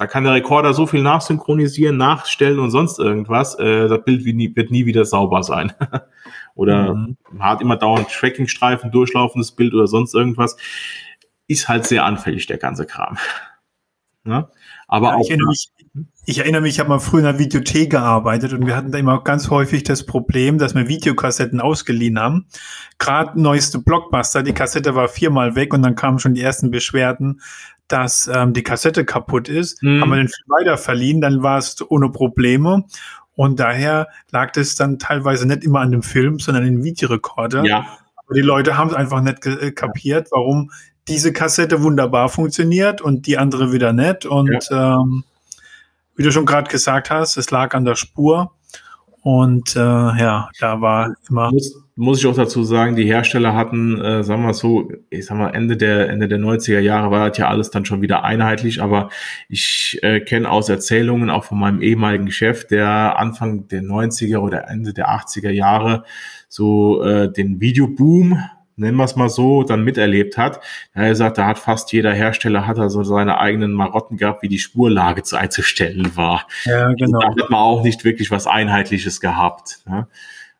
da kann der Rekorder so viel nachsynchronisieren, nachstellen und sonst irgendwas. Äh, das Bild wird nie, wird nie wieder sauber sein. oder mhm. hat immer dauernd Trackingstreifen, durchlaufendes Bild oder sonst irgendwas. Ist halt sehr anfällig, der ganze Kram. Ja? Aber ja, auch. Ich erinnere, mich, ich erinnere mich, ich habe mal früher in einer Videothek gearbeitet und wir hatten da immer ganz häufig das Problem, dass wir Videokassetten ausgeliehen haben. Gerade neueste Blockbuster, die Kassette war viermal weg und dann kamen schon die ersten Beschwerden, dass ähm, die Kassette kaputt ist, mhm. haben wir den Film weiter verliehen, dann war es ohne Probleme. Und daher lag das dann teilweise nicht immer an dem Film, sondern an den Videorekorder. Ja. Aber die Leute haben es einfach nicht äh, kapiert, warum diese Kassette wunderbar funktioniert und die andere wieder nicht. Und ja. ähm, wie du schon gerade gesagt hast, es lag an der Spur. Und äh, ja, da war immer. Muss, muss ich auch dazu sagen, die Hersteller hatten, äh, sagen wir so, ich sag mal, Ende der, Ende der 90er Jahre war das ja alles dann schon wieder einheitlich, aber ich äh, kenne aus Erzählungen auch von meinem ehemaligen Chef, der Anfang der 90er oder Ende der 80er Jahre so äh, den Videoboom nennen wir es mal so, dann miterlebt hat. Er sagt, da hat fast jeder Hersteller hat er so seine eigenen Marotten gehabt, wie die Spurlage zu einzustellen war. Ja, genau. Also da hat man auch nicht wirklich was Einheitliches gehabt. Ne?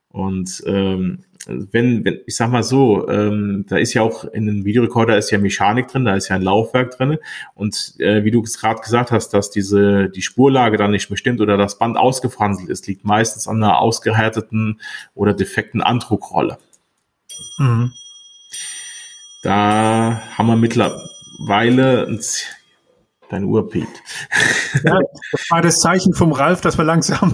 Und ähm, wenn, wenn, ich sag mal so, ähm, da ist ja auch in einem Videorekorder ist ja Mechanik drin, da ist ja ein Laufwerk drin. Und äh, wie du es gerade gesagt hast, dass diese die Spurlage dann nicht mehr stimmt oder das Band ausgefranselt ist, liegt meistens an einer ausgehärteten oder defekten Andruckrolle. Mhm. Da haben wir mittlerweile ein Deine Uhr piept. Ja, das war das Zeichen vom Ralf, dass wir langsam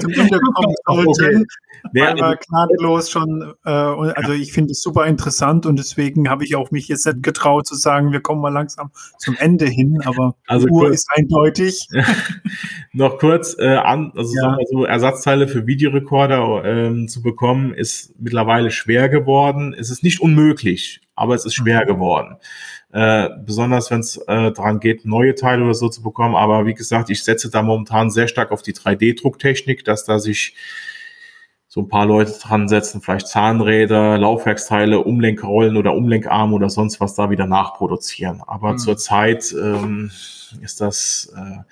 zum Ende kommen sollten. Okay. Weil gnadenlos schon, äh, also ich finde es super interessant und deswegen habe ich auch mich jetzt nicht getraut zu sagen, wir kommen mal langsam zum Ende hin, aber also die Uhr kurz, ist eindeutig. noch kurz äh, an, also ja. so Ersatzteile für Videorekorder ähm, zu bekommen, ist mittlerweile schwer geworden. Es ist nicht unmöglich, aber es ist schwer mhm. geworden. Äh, besonders wenn es äh, daran geht, neue Teile oder so zu bekommen. Aber wie gesagt, ich setze da momentan sehr stark auf die 3D-Drucktechnik, dass da sich so ein paar Leute dran setzen, vielleicht Zahnräder, Laufwerksteile, Umlenkrollen oder Umlenkarme oder sonst was da wieder nachproduzieren. Aber mhm. zurzeit ähm, ist das äh,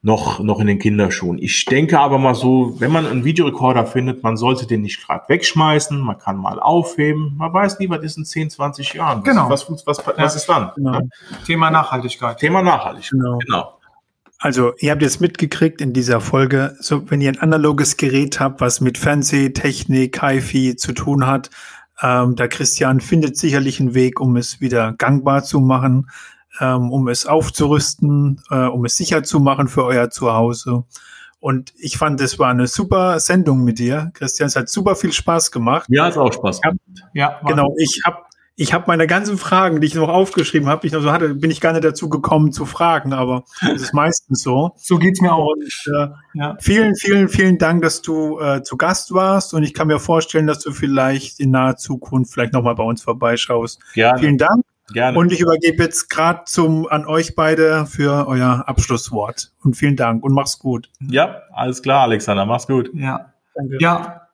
noch, noch in den Kinderschuhen. Ich denke aber mal so, wenn man einen Videorekorder findet, man sollte den nicht gerade wegschmeißen, man kann mal aufheben, man weiß nie, was ist in 10, 20 Jahren. Genau. Was, was, was, was ist dann? Genau. Thema Nachhaltigkeit. Thema Nachhaltigkeit, genau. genau. Also, ihr habt jetzt mitgekriegt in dieser Folge, so wenn ihr ein analoges Gerät habt, was mit Fernsehtechnik, HiFi zu tun hat, ähm, der Christian findet sicherlich einen Weg, um es wieder gangbar zu machen, ähm, um es aufzurüsten, äh, um es sicher zu machen für euer Zuhause. Und ich fand, es war eine super Sendung mit dir, Christian. Es hat super viel Spaß gemacht. Ja, hat auch Spaß gemacht. Ja, genau. Ich habe ich habe meine ganzen Fragen, die ich noch aufgeschrieben habe, ich noch so hatte, bin ich gar nicht dazu gekommen zu fragen, aber das ist meistens so. So geht's mir auch. Und, äh, ja. Vielen, vielen, vielen Dank, dass du äh, zu Gast warst und ich kann mir vorstellen, dass du vielleicht in naher Zukunft vielleicht nochmal bei uns vorbeischaust. Gerne. Vielen Dank. Gerne. Und ich übergebe jetzt gerade zum an euch beide für euer Abschlusswort. Und vielen Dank und mach's gut. Ja, alles klar, Alexander, mach's gut. Ja. Danke. Ja,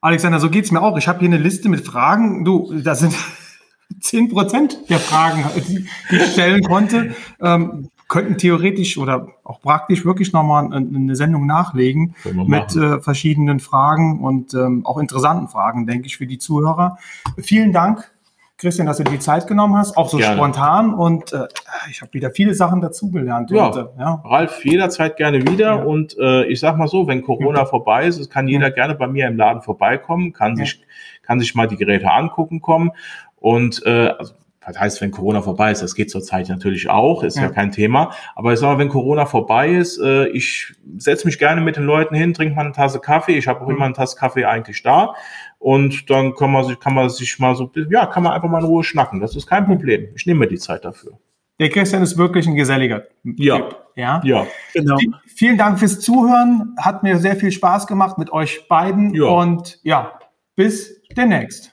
Alexander, so geht's mir auch. Ich habe hier eine Liste mit Fragen. Du, da sind zehn Prozent der Fragen, die, ich stellen konnte, ähm, könnten theoretisch oder auch praktisch wirklich nochmal eine Sendung nachlegen mit äh, verschiedenen Fragen und ähm, auch interessanten Fragen, denke ich, für die Zuhörer. Vielen Dank, Christian, dass du dir die Zeit genommen hast, auch so gerne. spontan und äh, ich habe wieder viele Sachen dazugelernt. Ja, ja, Ralf, jederzeit gerne wieder ja. und äh, ich sag mal so, wenn Corona ja. vorbei ist, kann jeder gerne bei mir im Laden vorbeikommen, kann sich kann sich mal die Geräte angucken kommen und äh, also, das heißt, wenn Corona vorbei ist, das geht zurzeit natürlich auch, ist ja, ja kein Thema. Aber ich sage mal, wenn Corona vorbei ist, äh, ich setze mich gerne mit den Leuten hin, trinke mal eine Tasse Kaffee. Ich habe auch mhm. immer eine Tasse Kaffee eigentlich da. Und dann kann man sich, kann man sich mal so, ja, kann man einfach mal in Ruhe schnacken. Das ist kein Problem. Ich nehme mir die Zeit dafür. Der Christian ist wirklich ein geselliger. Ja. Ja. Ja. Genau. Vielen Dank fürs Zuhören. Hat mir sehr viel Spaß gemacht mit euch beiden. Ja. Und ja, bis demnächst.